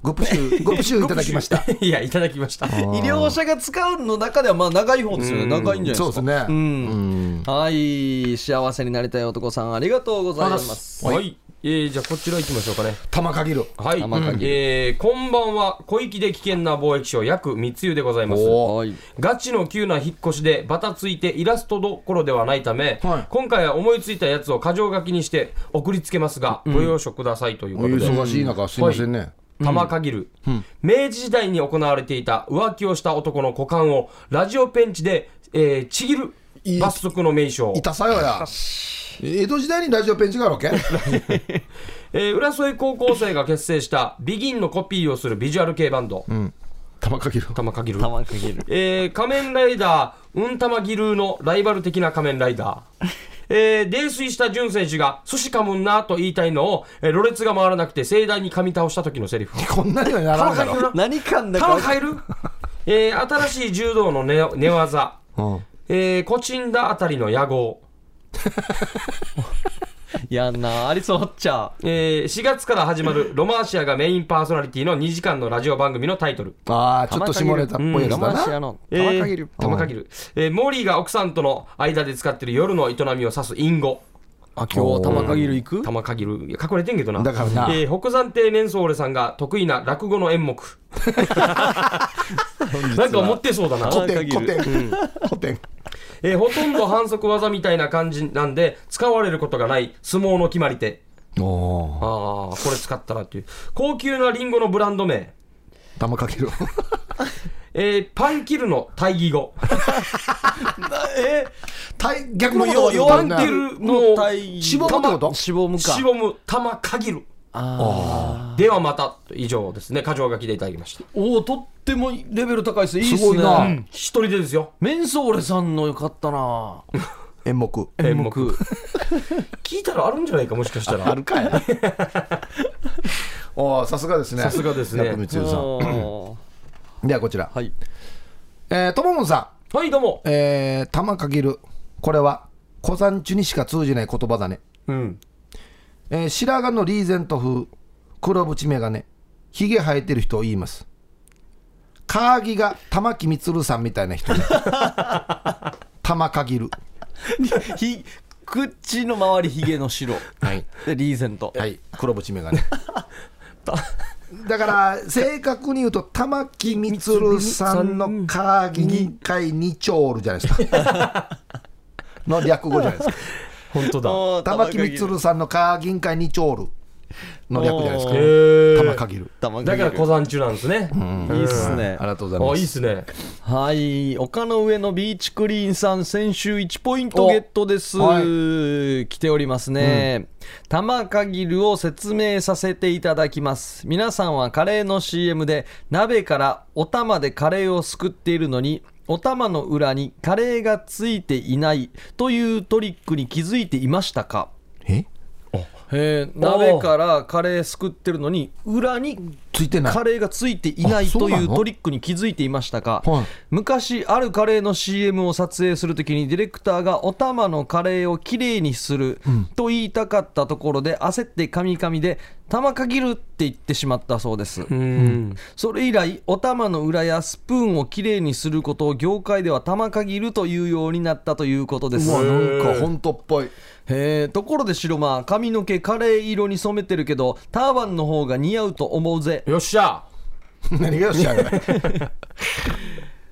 ゴプシュゴプシュいただきました。いやいただきました。医療者が使うの中ではまあ長い方ですよね。長いんじゃないですか。そうですね。うん。はい幸せになりたい男さんありがとうございます。はい、えー、じゃあこちら行きましょうかね。玉限るはい、玉限りえー、こんばんは小粋で危険な貿易商約三つ湯でございます。おはい。ガチの急な引っ越しでバタついてイラストどころではないため、はい。今回は思いついたやつを箇条書きにして送りつけますが、ご容赦くださいというおことで、忙しい中すいませんね玉限る、明治時代に行われていた浮気をした男の股間をラジオペンチで、えーちぎる。いい。罰則の名称。痛さよや。江戸時代にラジオペンチがあるわけ？えー浦添高校生が結成したビギンのコピーをするビジュアル系バンド、玉かける。玉かぎる。玉かける。えー仮面ライダー、うんたまぎるのライバル的な仮面ライダー。えー泥酔した淳選手が寿司噛むんなと言いたいのを、えー、ろれつが回らなくて盛大に噛み倒した時のセリフ。こんなにはならんだろ何かんだか玉かえる？えー新しい柔道の寝寝技。うんえー、コチンダあたりの野号。やんなありそうっちゃえー4月から始まるロマーシアがメインパーソナリティの2時間のラジオ番組のタイトル。ああちょっと下ネタっぽいやつだなやのえー玉かける玉かぎる。えーモーリーが奥さんとの間で使っている夜の営みを指す隠語。あ今日玉かぎる行く？玉かぎる。いや隠れてんけどな。だからなえー北山亭年相俺さんが得意な落語の演目。なんか持ってそうだな。古典玉かぎる古典古典えーほとんど反則技みたいな感じなんで、使われることがない相撲の決まり手。ああ、これ使ったらっていう。高級なリンゴのブランド名。玉かける えーパンキルの対義語。え対逆のことよパパンキルの体しぼむってことしぼむか。しぼむ玉限る。あではまた。以上ですね。箇条書きでいただきました。おおとってもレベル高いですね。いいっすね。すごいな。うん一人でですよ。メンソーレさんのよかったな。演目。演目。聞いたらあるんじゃないか、もしかしたら。あるかいおーさすがですね。さすがですね。さんではこちら。はい。えーとももんさはい、どうも。ん。えー玉かける。これは小山中にしか通じない言葉だね。うん。えー白髪のリーゼント風。黒縁眼鏡。ひげ生えてる人を言います。カーギが玉木充さんみたいな人ね。玉かぎる。ひ口の周りひげの白。はい。でリーゼント。はい。黒縁眼鏡 だから正確に言うと玉木充さんのカーギ2回2チョールじゃないですか。の略語じゃないですか。本当だ。玉木充。さんのカーギン会2チョールの略じゃないですかおへー。玉かぎる。玉だから小山中なんですね。いいっすね。ありがとうございあ、ます。いいっすね。はい。丘の上のビーチクリーンさん先週1ポイントゲットです、お。は来ておりますね、玉かぎるを説明させていただきます。皆さんはカレーの CM で鍋からお玉でカレーをすくっているのにお玉の裏にカレーがついていないというトリックに気づいていましたか？ええ鍋からカレーすくってるのに裏についてない。カレーがついていないというトリックに気づいていましたか、はい。昔あるカレーの CM を撮影するときにディレクターがお玉のカレーをきれいにすると言いたかったところで焦ってカミカミで玉かぎるって言ってしまったそうです、うん。それ以来お玉の裏やスプーンをきれいにすることを業界では玉かぎるというようになったということです。うわなんか本当っぽい。へえところで白間髪の毛カレー色に染めてるけどターバンの方が似合うと思うぜよっしゃ。何がよっしゃ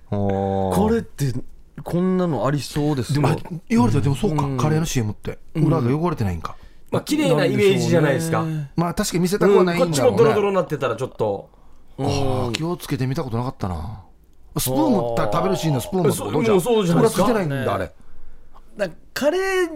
これってこんなのありそうですよでも言われたらでもそうか、カレーの CM って。裏が汚れてないんか、まあ、綺麗なイメージじゃないですか。まあ確かに見せたくはないうんこっちもドロドんだろうね、ロになってたらちょっと。あー気をつけて見たことなかったな。スプーンも食べるシーンのスプーンもそうもうそうじゃないですか。裏ついてないんだあれ。だカレー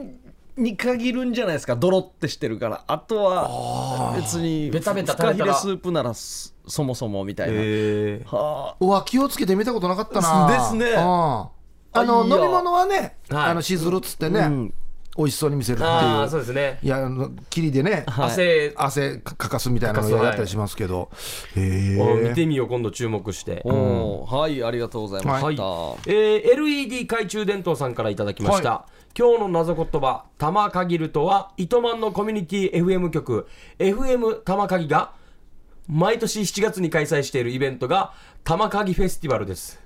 に限るんじゃないですか。ドロってしてるから。あとは別にベタベタフカヒレスープならそそもそもみたいな、えはうわ気をつけて見たことなかったな。ですね。うん。あの飲み物はね、はい。あのしずるっつってね、うん。美味しそうに見せるってああ、い。うそうですね。いやあの霧でね、はい。汗汗かかすみたいなのかかすやったりしますけど、へを見えてみよう、今度注目して。おーはいありがとうございました、えー LED 懐中電灯さんからいただきました、今日の謎言葉「玉限る」とは糸満のコミュニティ FM 局。FM 玉限が毎年7月に開催しているイベントが玉限フェスティバルです。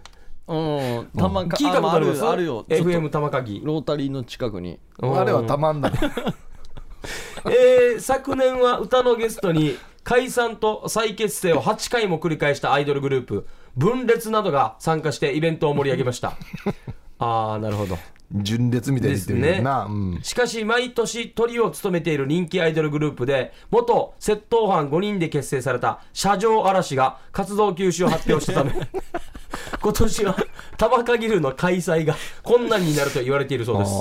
うんたまか聞いたことあります？あるあるよ。FM 玉限ロータリーの近くに。あれはたまんない。えー昨年は歌のゲストに解散と再結成を8回も繰り返したアイドルグループ分裂などが参加してイベントを盛り上げました。ああなるほど純烈みたいに言ってるよな、うん。しかし毎年トリを務めている人気アイドルグループで元窃盗犯5人で結成された車上嵐が活動休止を発表したため 今年は玉限るの開催が困難になると言われているそうです。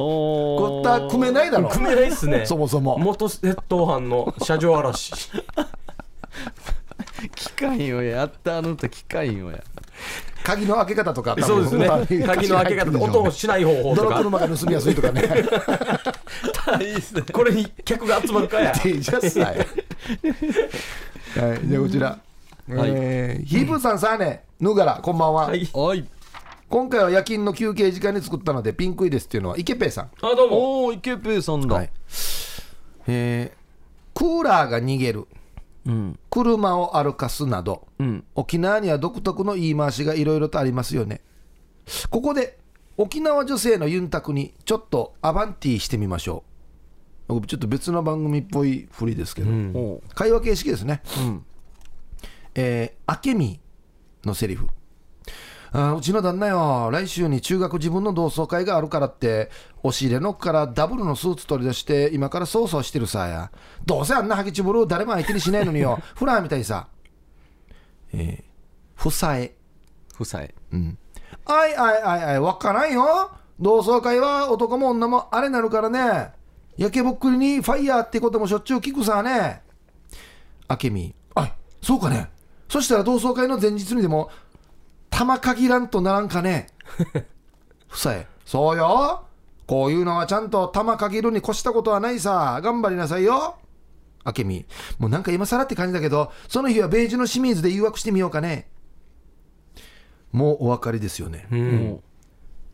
おこった組めないだろ。組めないっすね。そもそも。元窃盗犯の車上荒らし機械よやったあの歌機械よや。鍵の開け方とかそうですね。鍵の開け方と音をしない方法とか。車が盗みやすいとかね。これに客が集まるかや。デイジャスさえ。はいじゃあこちら、えーヒープーさんさあねぬがらこんばんは、はい。今回は夜勤の休憩時間に作ったのでピンクいですっていうのは池ペイさん。あどうも。おお池ペイさんだ、はい。えークーラーが逃げるうん。車を歩かすなどうん。沖縄には独特の言い回しがいろいろとありますよね。ここで沖縄女性のユンタクにちょっとアバンティしてみましょう。ちょっと別の番組っぽい振りですけど、おう会話形式ですね。うん。えー、アケミのセリフうちの旦那よ来週に中学自分の同窓会があるからって押し入れの奥からダブルのスーツ取り出して今から操作してるさや。どうせあんなハゲチブル誰も相手にしないのによ。フラーみたいさ。えー、ふさえ。夫妻あいあいあいあいわからんよ。同窓会は男も女もあれなるからね。焼けぼっくりにファイヤーってこともしょっちゅう聞くさね。あけみあいそうかね。そしたら同窓会の前日にでも玉限らんとならんかね？ふさえ。そうよ。こういうのはちゃんと玉限るに越したことはないさ。頑張りなさいよ。あけみもうなんか今更って感じだけどその日はベージュの清水で誘惑してみようかね。もうお分かりですよね、うん。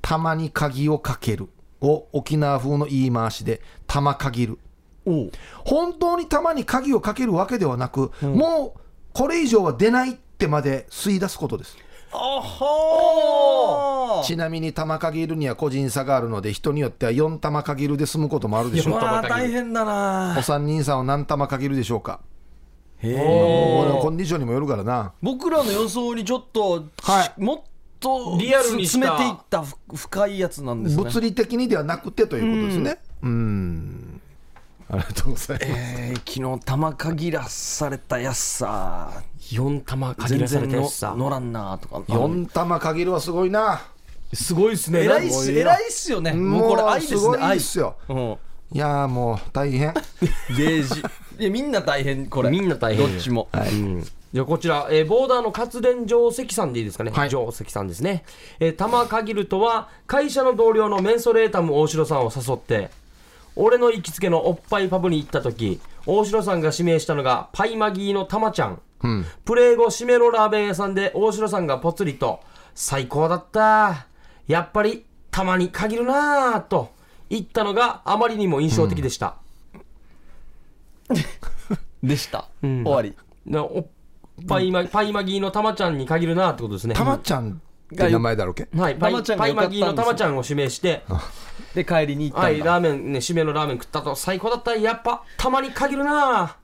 たまに鍵をかける。を沖縄風の言い回しで玉限る。本当に玉に鍵をかけるわけではなく、もうこれ以上は出ないってまで吸い出すことですちなみに玉限るには個人差があるので人によっては4玉限るで済むこともあるでしょう。まあ大変だな。お三人さんは何玉限るでしょうか？コンディションにもよるからな。僕らの予想にちょっと、はい。もっとリアルに詰めていったふ深いやつなんですね。物理的にではなくてということですね。うんありがとうございます、えー、昨日玉限らされたやつさ4玉限全らされたやつさ乗らんなとか4玉限るはすごいなすごいっすね偉いっすすごいよ偉いっすよね。もうこれ愛ですね。ごい愛ですよ。うんいやーもう大変。デージ。いやみんな大変これ。みんな大変どっちも、うん。じゃあこちら、えーボーダーの活電定石さんでいいですかね、はい。定石さんですね、えー、玉限るとは会社の同僚のメンソレータム大城さんを誘って俺の行きつけのおっぱいパブに行った時大城さんが指名したのがパイマギーの玉ちゃん、プレー後締めのラーメン屋さんで大城さんがぽつりと最高だった。やっぱりたまに限るなぁと言ったのがあまりにも印象的でした、でした、ん。終わり。なおパイマパイマギーのたまちゃんに限るなってことですね。たまちゃんって名前だろうけ？はい、パイたまちゃんがパイマギーのたまちゃんを指名して、で帰りに行ったはい、ラーメンね、締めのラーメン食ったと最高だった。や。っぱ、たまに限るな。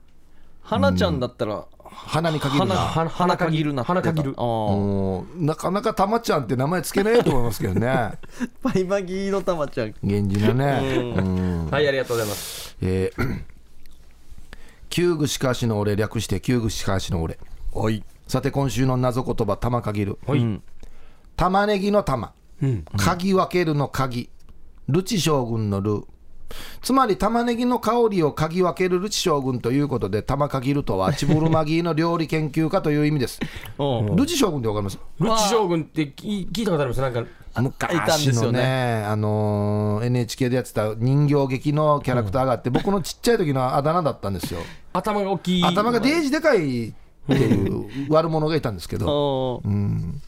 花ちゃんだったら花に限る花な。花花限るな花限る。なかなかたまちゃんって名前つけないと思いますけどね。パイマギーの玉ちゃん。源氏のね。うん。はい、ありがとうございます。えー旧具しかしの俺略して旧具しかしの俺。はい。さて今週の謎言葉玉限る。はい。玉ねぎの玉。うん。鍵分けるの鍵。ルチ将軍のルつまり玉ねぎの香りを嗅ぎ分けるルチ将軍ということで玉限るとはチブルマギーの料理研究家という意味です。う。んルチ将軍ってわかります？ルチ将軍って聞聞いたことあります？なんか、いたんで昔のすよねね。あのー NHK でやってた人形劇のキャラクターがあって、僕のちっちゃい時のあだ名だったんですよ。頭が大きい。頭がデージでかいっていう悪者がいたんですけど。お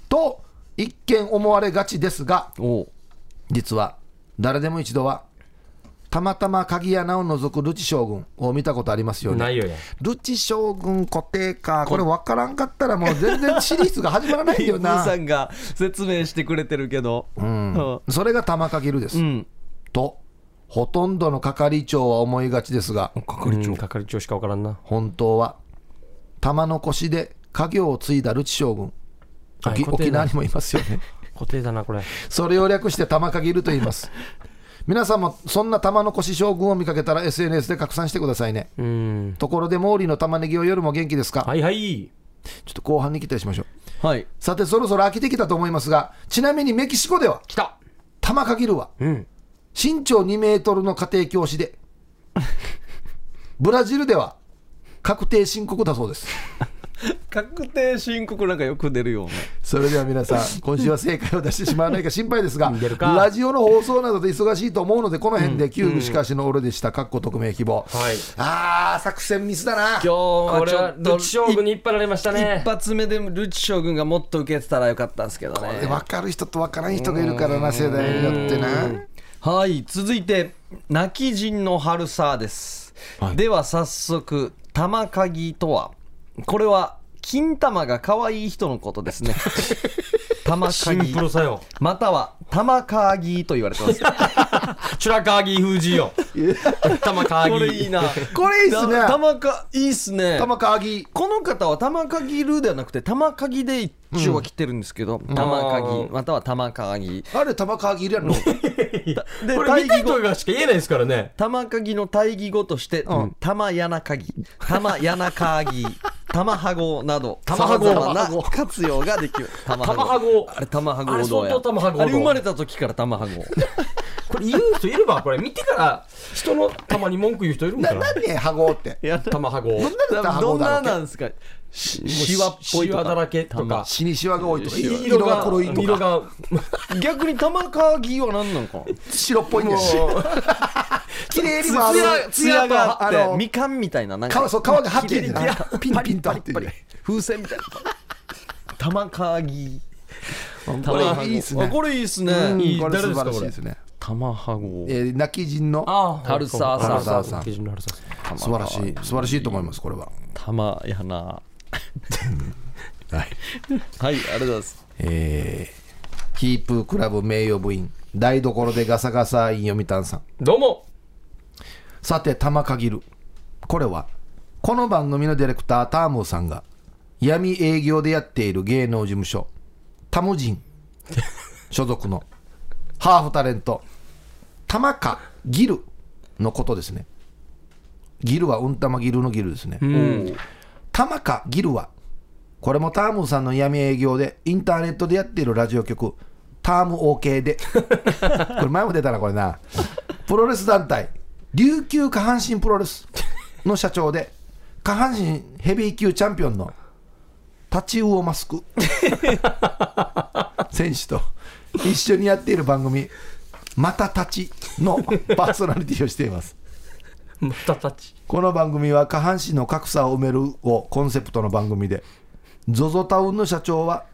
と一見思われがちですがお実は誰でも一度はたまたま鍵穴を除くルチ将軍を見たことありますよね。ないよや。ルチ将軍固定かこれ分からんかったらもう全然シリーズが始まらないよピープーさな、んが説明してくれてるけど。うん、それが玉かけるです、うん。とほとんどの係長は思いがちですが係長。係長しかわからんな。本当は玉の腰で家業を継いだルチ将軍。沖はい沖縄にもいますよね 固定だな、これ。それを略して玉かぎると言います 皆さんもそんな玉の腰将軍を見かけたら SNS で拡散してくださいねうん。ところで毛利の玉ねぎを夜も元気ですか、はいはい。ちょっと後半に期待しましょうはいさてそろそろ飽きてきたと思いますがちなみにメキシコでは来た。玉かぎるはうん。身長2メートルの家庭教師で ブラジルでは確定申告だそうです確定申告なんかよく出るよねそれでは皆さん今週は正解を出してしまわないか心配ですが出るか。ラジオの放送などで忙しいと思うのでこの辺で旧しかしの俺でした。かっこ匿名希望、はい。あー作戦ミスだな。今日はこれはちょっとルチ将軍に引っ張られましたね。一発目でルチ将軍がもっと受けてたらよかったんですけどね。分かる人と分からん人がいるからな世代によってな。はい続いて泣き人の春さです、はい。では早速玉鍵とは？これは金玉が可愛い人のことですね。玉シン鍵プルさよ。または玉鍵と言われてます。チュラカーギー封じよ。玉カーギーこれいいな。これいいっすね。た玉かいいっすね。玉鍵この方は玉鍵ルーではなくて玉鍵で一応は来てるんですけど、玉あ鍵ーまたは玉鍵あれ玉鍵いるやんの？でこれ見た人がしか言えないですからね。玉鍵の対義語として、玉柳鍵玉柳鍵玉はごなど玉はご。な活用ができる。玉玉はご。あれ玉はごあれどうや。相当玉はご。あれ生まれた時から玉はご。これ言う人いるばこれ見てから人の玉に文句言う人いるんかなな何ねハゴって？玉はご。どんななんですか？しシワっぽいとか。シワだらけとか。死にシワが多いとか。色色がが黒いとか。色が。逆に玉鍵は何なのかな。白っぽいんだよ綺麗につ回るやつやがあってみかんみたいななんか。皮そう皮がはっきり。ピンピンと張って風船みたいな。玉鍵これいいっすね。あこれいいっすね。これ素晴らしいですね玉はごえー泣き人の春沢さん。素晴らしい。素晴らしいと思いますこれは。玉やなはい。はいありがとうございます。えーヒープークラブ名誉部員台所でガサガサイン読谷さん。どうも。さて玉限る。これはこの番組のディレクタータームーさんが闇営業でやっている芸能事務所タムジン。所属のハーフタレント。玉かギルのことですね。ギルはうんたまギルのギルですね、玉かギルはこれもタームさんの闇営業でインターネットでやっているラジオ局ターム OK で。これ前も出たなこれな。プロレス団体琉球下半身プロレスの社長で下半身ヘビー級チャンピオンのタチウオマスク。選手と一緒にやっている番組「また立ち」のパーソナリティをしています。またたちこの番組は下半身の格差を埋めるをコンセプトの番組で ZOZO タウンの社長は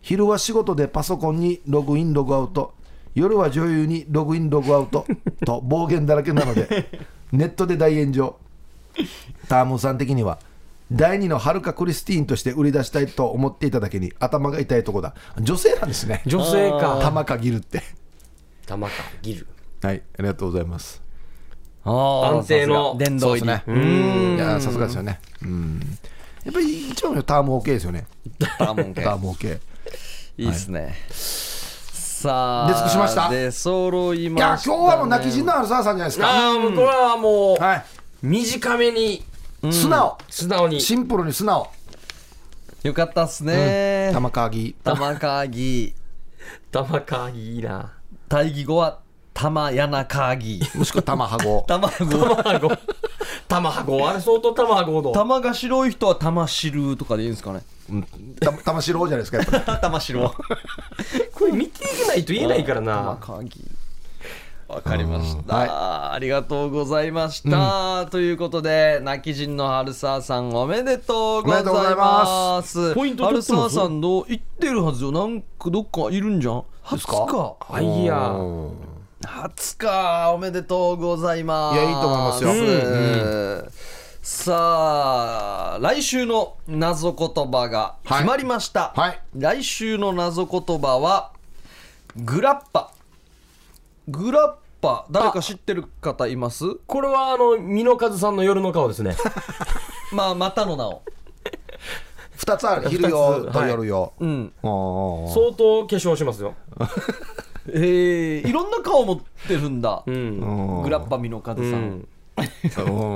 昼は仕事でパソコンにログインログアウト夜は女優にログインログアウト と暴言だらけなので ネットで大炎上。タームーさん的には第二のはるかクリスティーンとして売り出したいと思っていただけに頭が痛いとこだ。女性なんですね。女性か。玉かぎるって。玉かギルはいありがとうございます安定の。さすが。殿堂入りそうですね。いやさすがですよね。うん。やっぱり一番のターム OK ですよね。ターモン系ターム OK いいっすね。さあ出尽くしました。で揃いいました、ね、や今日はもう泣き人の春沢さんじゃないですか。ああもうこれはもうはい。短めに素直。素直に。シンプルに素直。よかったっすね、玉鍵玉鍵 玉かいいな。対義語は玉柳。鍵もしくは玉はご 玉子卵卵あれ相当卵の。玉が白い人は玉汁とかでいいんですかね。た玉城じゃないですかやっぱり。玉白 これ見ていけないと言えないから玉な鍵わかりました、はい。ありがとうございました、ということで泣き人の春沢さんおめでとうございおめでとうございまます。ポイント取春ってます？沢さんどう言ってるはずよ。なんかどっかいるんじゃん。初か。あいや初かおめでとうございます。いやいいと思いますよ。うん。さあ来週の謎言葉が決まりました、はい。来週の謎言葉はグラッパ。グラッパ誰か知ってる方います？これはあの美濃和さんの夜の顔ですね。まあまたの名を。2つある。昼用と夜用うん。おー。相当化粧しますよ えー、いろんな顔持ってるんだ、うん。うん。グラッパミノカズさん、うん。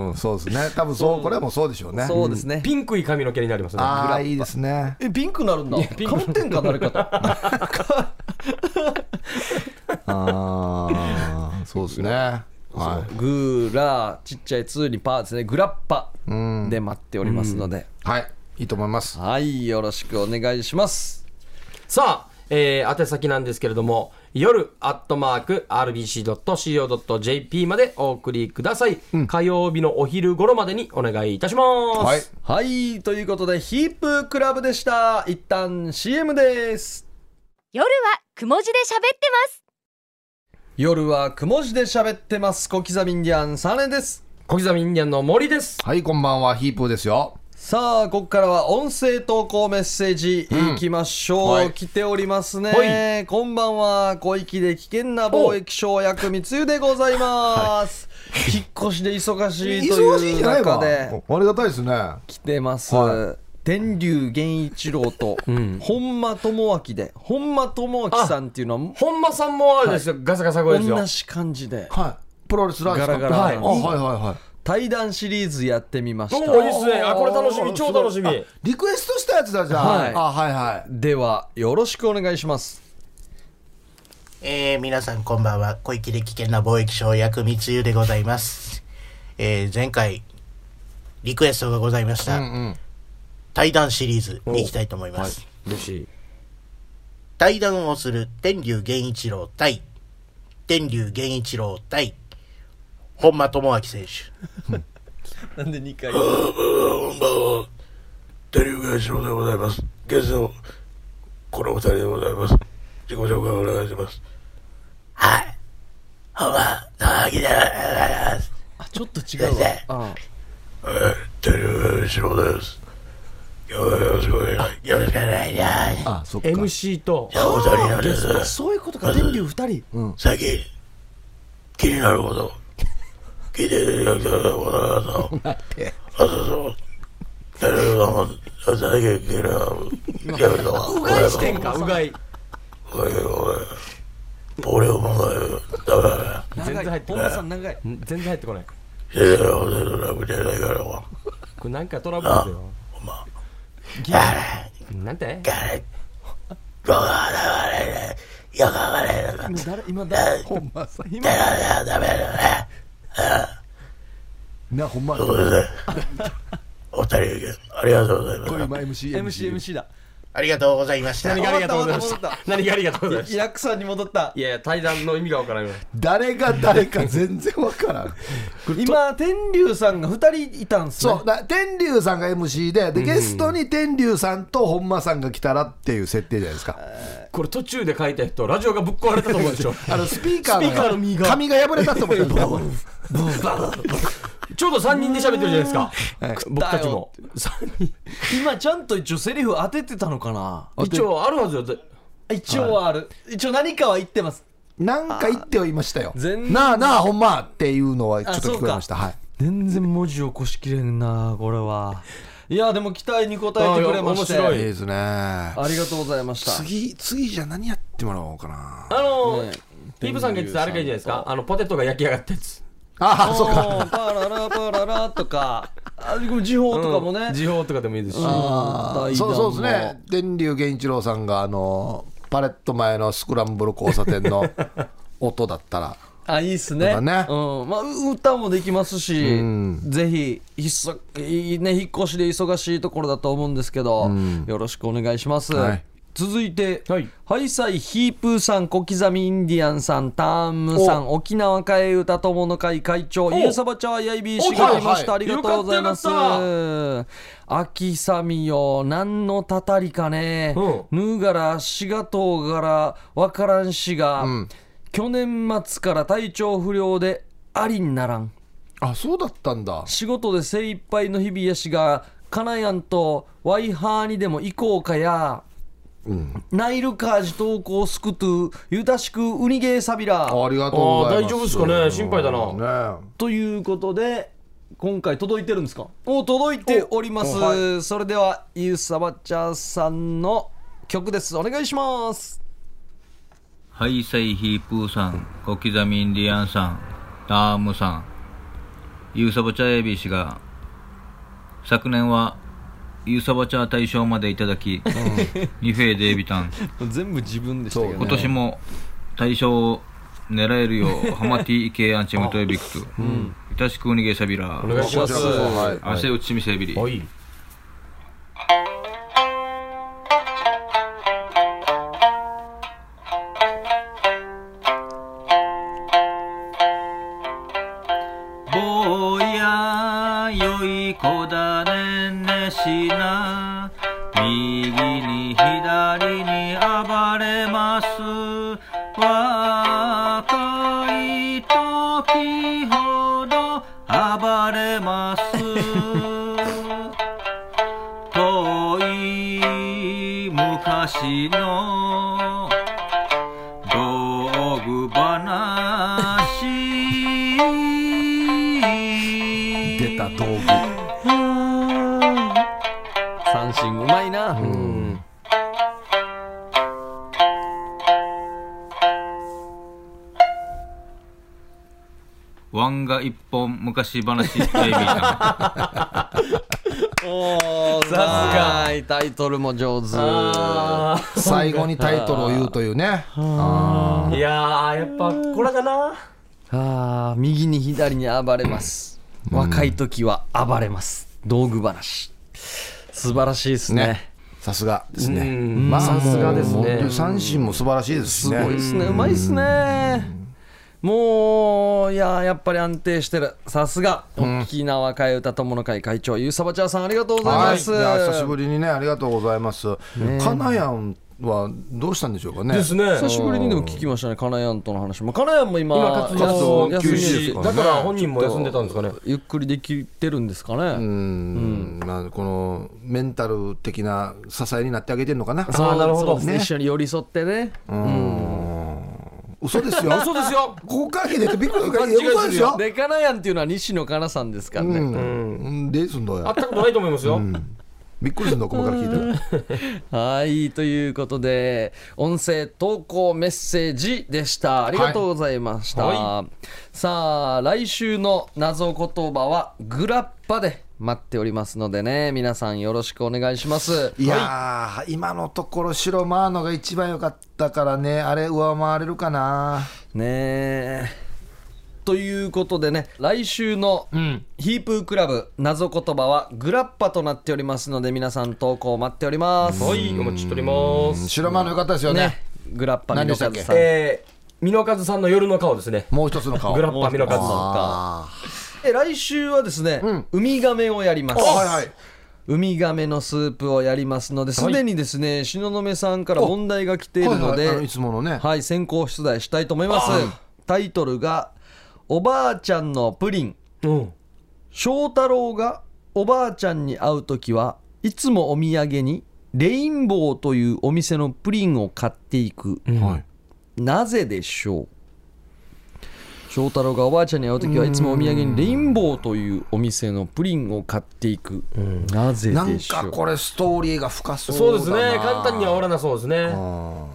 うんそうですね。多分そうこれはもうそうでしょうね。そうですね、ピンクい髪の毛になりますね。ああいいですね。えピンクなるんだ。かぶってんか誰かと。あそうですね。はい。グーラーちっちゃい2にパーですね。グラッパで待っておりますので、はい。いいと思います。はいよろしくお願いします。さあ、えー、宛先なんですけれども、夜アットマーク RBC.CO.JP までお送りください、火曜日のお昼頃までにお願いいたします。はい。はいということでヒープクラブでした。一旦 CM です。夜はくも字で喋ってます。夜はくも字で喋ってます。小刻みインディアンサネです。小刻みインディアンの森です。はいこんばんは。ヒープーですよさあここからは音声投稿メッセージいきましょう、はい。来ておりますね、はい。こんばんは。小域で危険な貿易商薬密輸でございます、引っ越しで忙しいといんいう中でありがたいですね。来てます、は天竜源一郎と、本間智明で本間智明さんっていうのは本間さんもあれですよ、ガサガサ声ですよ。同。じ感じで。はい。プロレスラーですか？ガラガラ。はい。はいはいはい対談シリーズやってみましおたおいいっすね。あ、これ楽しみ、超楽しみ。リクエストしたやつだじゃあ、はいあはいはいではよろしくお願いしますえー、皆さんこんばんは。小池で危険な貿易商薬密輸でございます。えー、前回、リクエストがございました。対談シリーズに行きたいと思います。嬉しい。対談をする天竜源一郎対、天竜源一郎対、本間智明選手。なんで2回？こんばんは。天竜源一郎でございます。ゲスト、この二人でございます。自己紹介お願いします。はい。本間智明でございます。あちょっと違うわあテレビ後ろです。よろしくお願いよろしくお願いします。あそっか MC と。そういうことか天竜2人最近、気になること、聞いていただきたいと思います。あ、そうそう。テレビの最近気になるやめたわ。うがいしてんか、うがい。おいおい俺を問題だめだね。全然入ってこ本ない。間さん長いん全然入ってこない。知り合いは俺の楽じゃないからわ。これなんかトラブルですよ。ほんま。なんて？誰どうだ誰ね。よくわかれるな。今誰？今誰ほんまさ今だね。なほんまそうですね。お二人、ありがとうございます。こ MC MC MC だありがとうございました。何がありがとうございまし戻ったたた。何がありがとうございました。イラクさんに戻ったいやいや、対談の意味がわからんよ。誰が誰か全然わからん 今天竜さんが2人いたんすねそうだ天竜さんが MC ででゲストに天竜さんと本間さんが来たらっていう設定じゃないですかこれ途中で書いた人、ラジオがぶっ壊れたと思うでしょ。あのスピーカースピーカーの身が紙が破れたと思った ちょうど3人で喋ってるじゃないですか。僕たちも。三人。今ちゃんと一応セリフ当ててたのかな？一応あるはずよ。で一応はある。一応何かは言ってます。なんか言ってはいましたよ。なあなあほんまっていうのはちょっと聞こえました。はい。全然文字起こしきれんなこれは。いやでも期待に応えてくれまして。面白い。いですねありがとうございました。次次じゃあ何やってもらおうかな。あのね、ピープさんが言ってたあれがいいじゃないですか。あの、ポテトが焼き上がったやつ。ああそうか。パララパララとか。あでも時報とかもね、うん時報とかでもいいですし。そうそうですね。天竜源一郎さんがあのパレット前のスクランブル交差点の 音だったら。あいいっすね。ね。うん。まあ、う歌もできますし、ぜひひっそいいね、引っ越しで忙しいところだと思うんですけど、よろしくお願いします、はい続いて、はい。ハイサイヒープーさん小刻みインディアンさんターンムさん沖縄替え歌友の会会長ゆうさばちゃんやいびーしが来ました、おありがとうございます。秋さみよ何のたたりかね、ぬがらしがとうがらわからんしが、去年末から体調不良でありんならん。あそうだったんだ。仕事で精一杯の日々やしがかなやんとワイハーにでも行こうかや、ナイルカージ投稿すくとゆたしくウニゲーサビラ。ありがとうございます。大丈夫ですかね？心配だな。ねということで今回届いてるんですか？お届いております、それではゆうさばちゃんさんの曲です。お願いします。ハイサイヒープーさん、小刻みインディアンさん、タームさん、ユーサバチャエビ氏が、昨年はユーサバチャ大賞までいただき、ニフェーデービタン、全部自分でしたけど、ね、今年も大賞を狙えるよハマティイケアンチェムトエビクト。いたしくにげさびらお願いします。こちらこそはい。汗うちみせびりはい昔話ベイビーさおーさすが。はいタイトルも上手。あ最後にタイトルを言うというね。あー。いやーやっぱこれだな。あー右に左に暴れます。若い時は暴れます。道具話。素晴らしいですね。さすがですね。うん。まあさすがですね。三振も素晴らしいですしね。すごいですね。うまいですねもういややっぱり安定してる。さすが。沖縄替え歌友の会会長ゆうさばちゃんさんありがとうございはい、います、や久しぶりにねありがとうございます。カナヤンはどうしたんでしょうかね。ですね。久しぶりにでも聞きましたね、カナヤンとの話も。カナヤンも今、今活動休止ですですかだから本人も休んでたんですかね。ゆっくりできてるんですかね。うん、まあこのメンタル的な支えになってあげてるのかな。そうなるほど。ね。一緒に寄り添ってね。嘘ですよ。そうですよここから聞いてびっくりするから嘘ですよ。で、カナヤンっていうのは西野カナさんですからね。うん、ですんどや。会ったことないと思いますよびっくりするのここから聞いたら。はい、ということで、音声投稿メッセージでした。ありがとうございました。はさあ、来週の謎言葉はグラッパで待っておりますのでね、皆さんよろしくお願いします。いやー、今のところ白マーノが一番良かったからね、あれ上回れるかな。ねえ。ということでね、来週のヒープークラブ謎言葉はグラッパとなっておりますので、皆さん投稿待っております。はいお待ちしております白マーノ良かったですよね。ね、グラッパ何でしたっけ？美濃和さん。えー、美濃和さんの夜の顔ですねもう一つの顔。グラッパ美濃和さんあえ来週はですね、ウミガメをやります。ーはいはい。ウミガメのスープをやりますので、すでにですね、東雲さんから問題が来ているので、はいはいあのいつものね。はい、先行出題したいと思います。タイトルが、おばあちゃんのプリン。うん翔太郎がおばあちゃんに会うときはいつもお土産にレインボーというお店のプリンを買っていく。はい。なぜでしょう翔太郎がおばあちゃんに会うときはいつもお土産にレインボーというお店のプリンを買っていく。なぜなんでしょう？かこれストーリーが深そうだな。そうですね。簡単には終わらなそうですね。は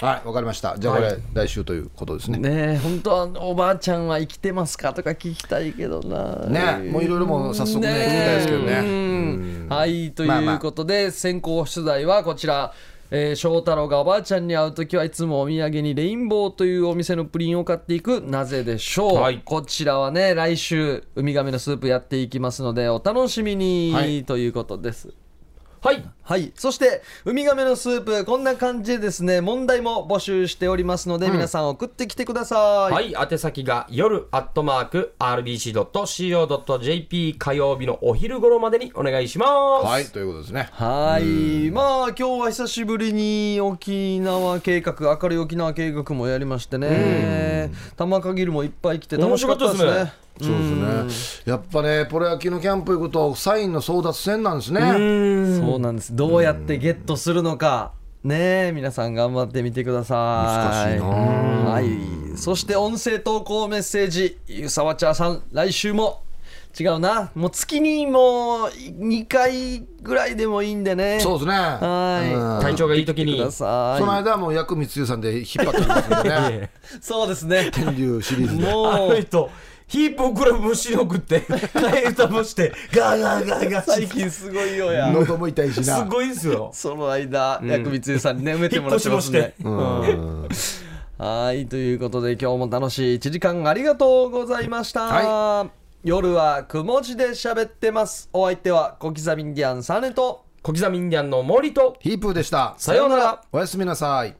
いわかりました。じゃあこれ来週ということですね。ねえ本当はおばあちゃんは生きてますかとか聞きたいけどな。ねもういろいろもう早速ね聞きたいですけどね。うん。はいとまあまあいうことで先行出題はこちらえー翔太郎がおばあちゃんに会う時はいつもお土産にレインボーというお店のプリンを買っていくなぜでしょう、はい。こちらはね来週ウミガメのスープやっていきますのでお楽しみに、はい。ということですはいはい。そして、ウミガメのスープ、こんな感じでですね、問題も募集しておりますので、皆さん送ってきてください。はい、宛先が夜アットマーク RBC.CO.JP 火曜日のお昼頃までにお願いします。はいということですねはい。まあ、今日は久しぶりに沖縄計画、明るい沖縄計画もやりましてね、玉限りもいっぱい来て楽しかったですね面白かった。そうですねやっぱねプロ野球のキャンプ行くとサインの争奪戦なんですねそうなんです。どうやってゲットするのか。ねえ、皆さん頑張ってみてください。難しいなはい。そして音声投稿メッセージ、ゆさわちゃーさん、来週も違うな。もう月にもう2回ぐらいでもいいんでね。そうですねはいうん体調がいい時にください。その間はもう薬光優さんで引っ張ってますんでね そうですね。天竜シリーズでヒープークラブ虫に送って、替え歌もして、ガーガーガーガー最近すごいよや。喉も痛いしな。すごいですよ。その間、薬光さんにね、埋めてもらってますね。うん。はいということで今日も楽しい1時間ありがとうございました、は夜はくも字で喋ってます。お相手は小刻みインディアンサネと小刻みインディアンの森とヒープーでした。さようなら。おやすみなさい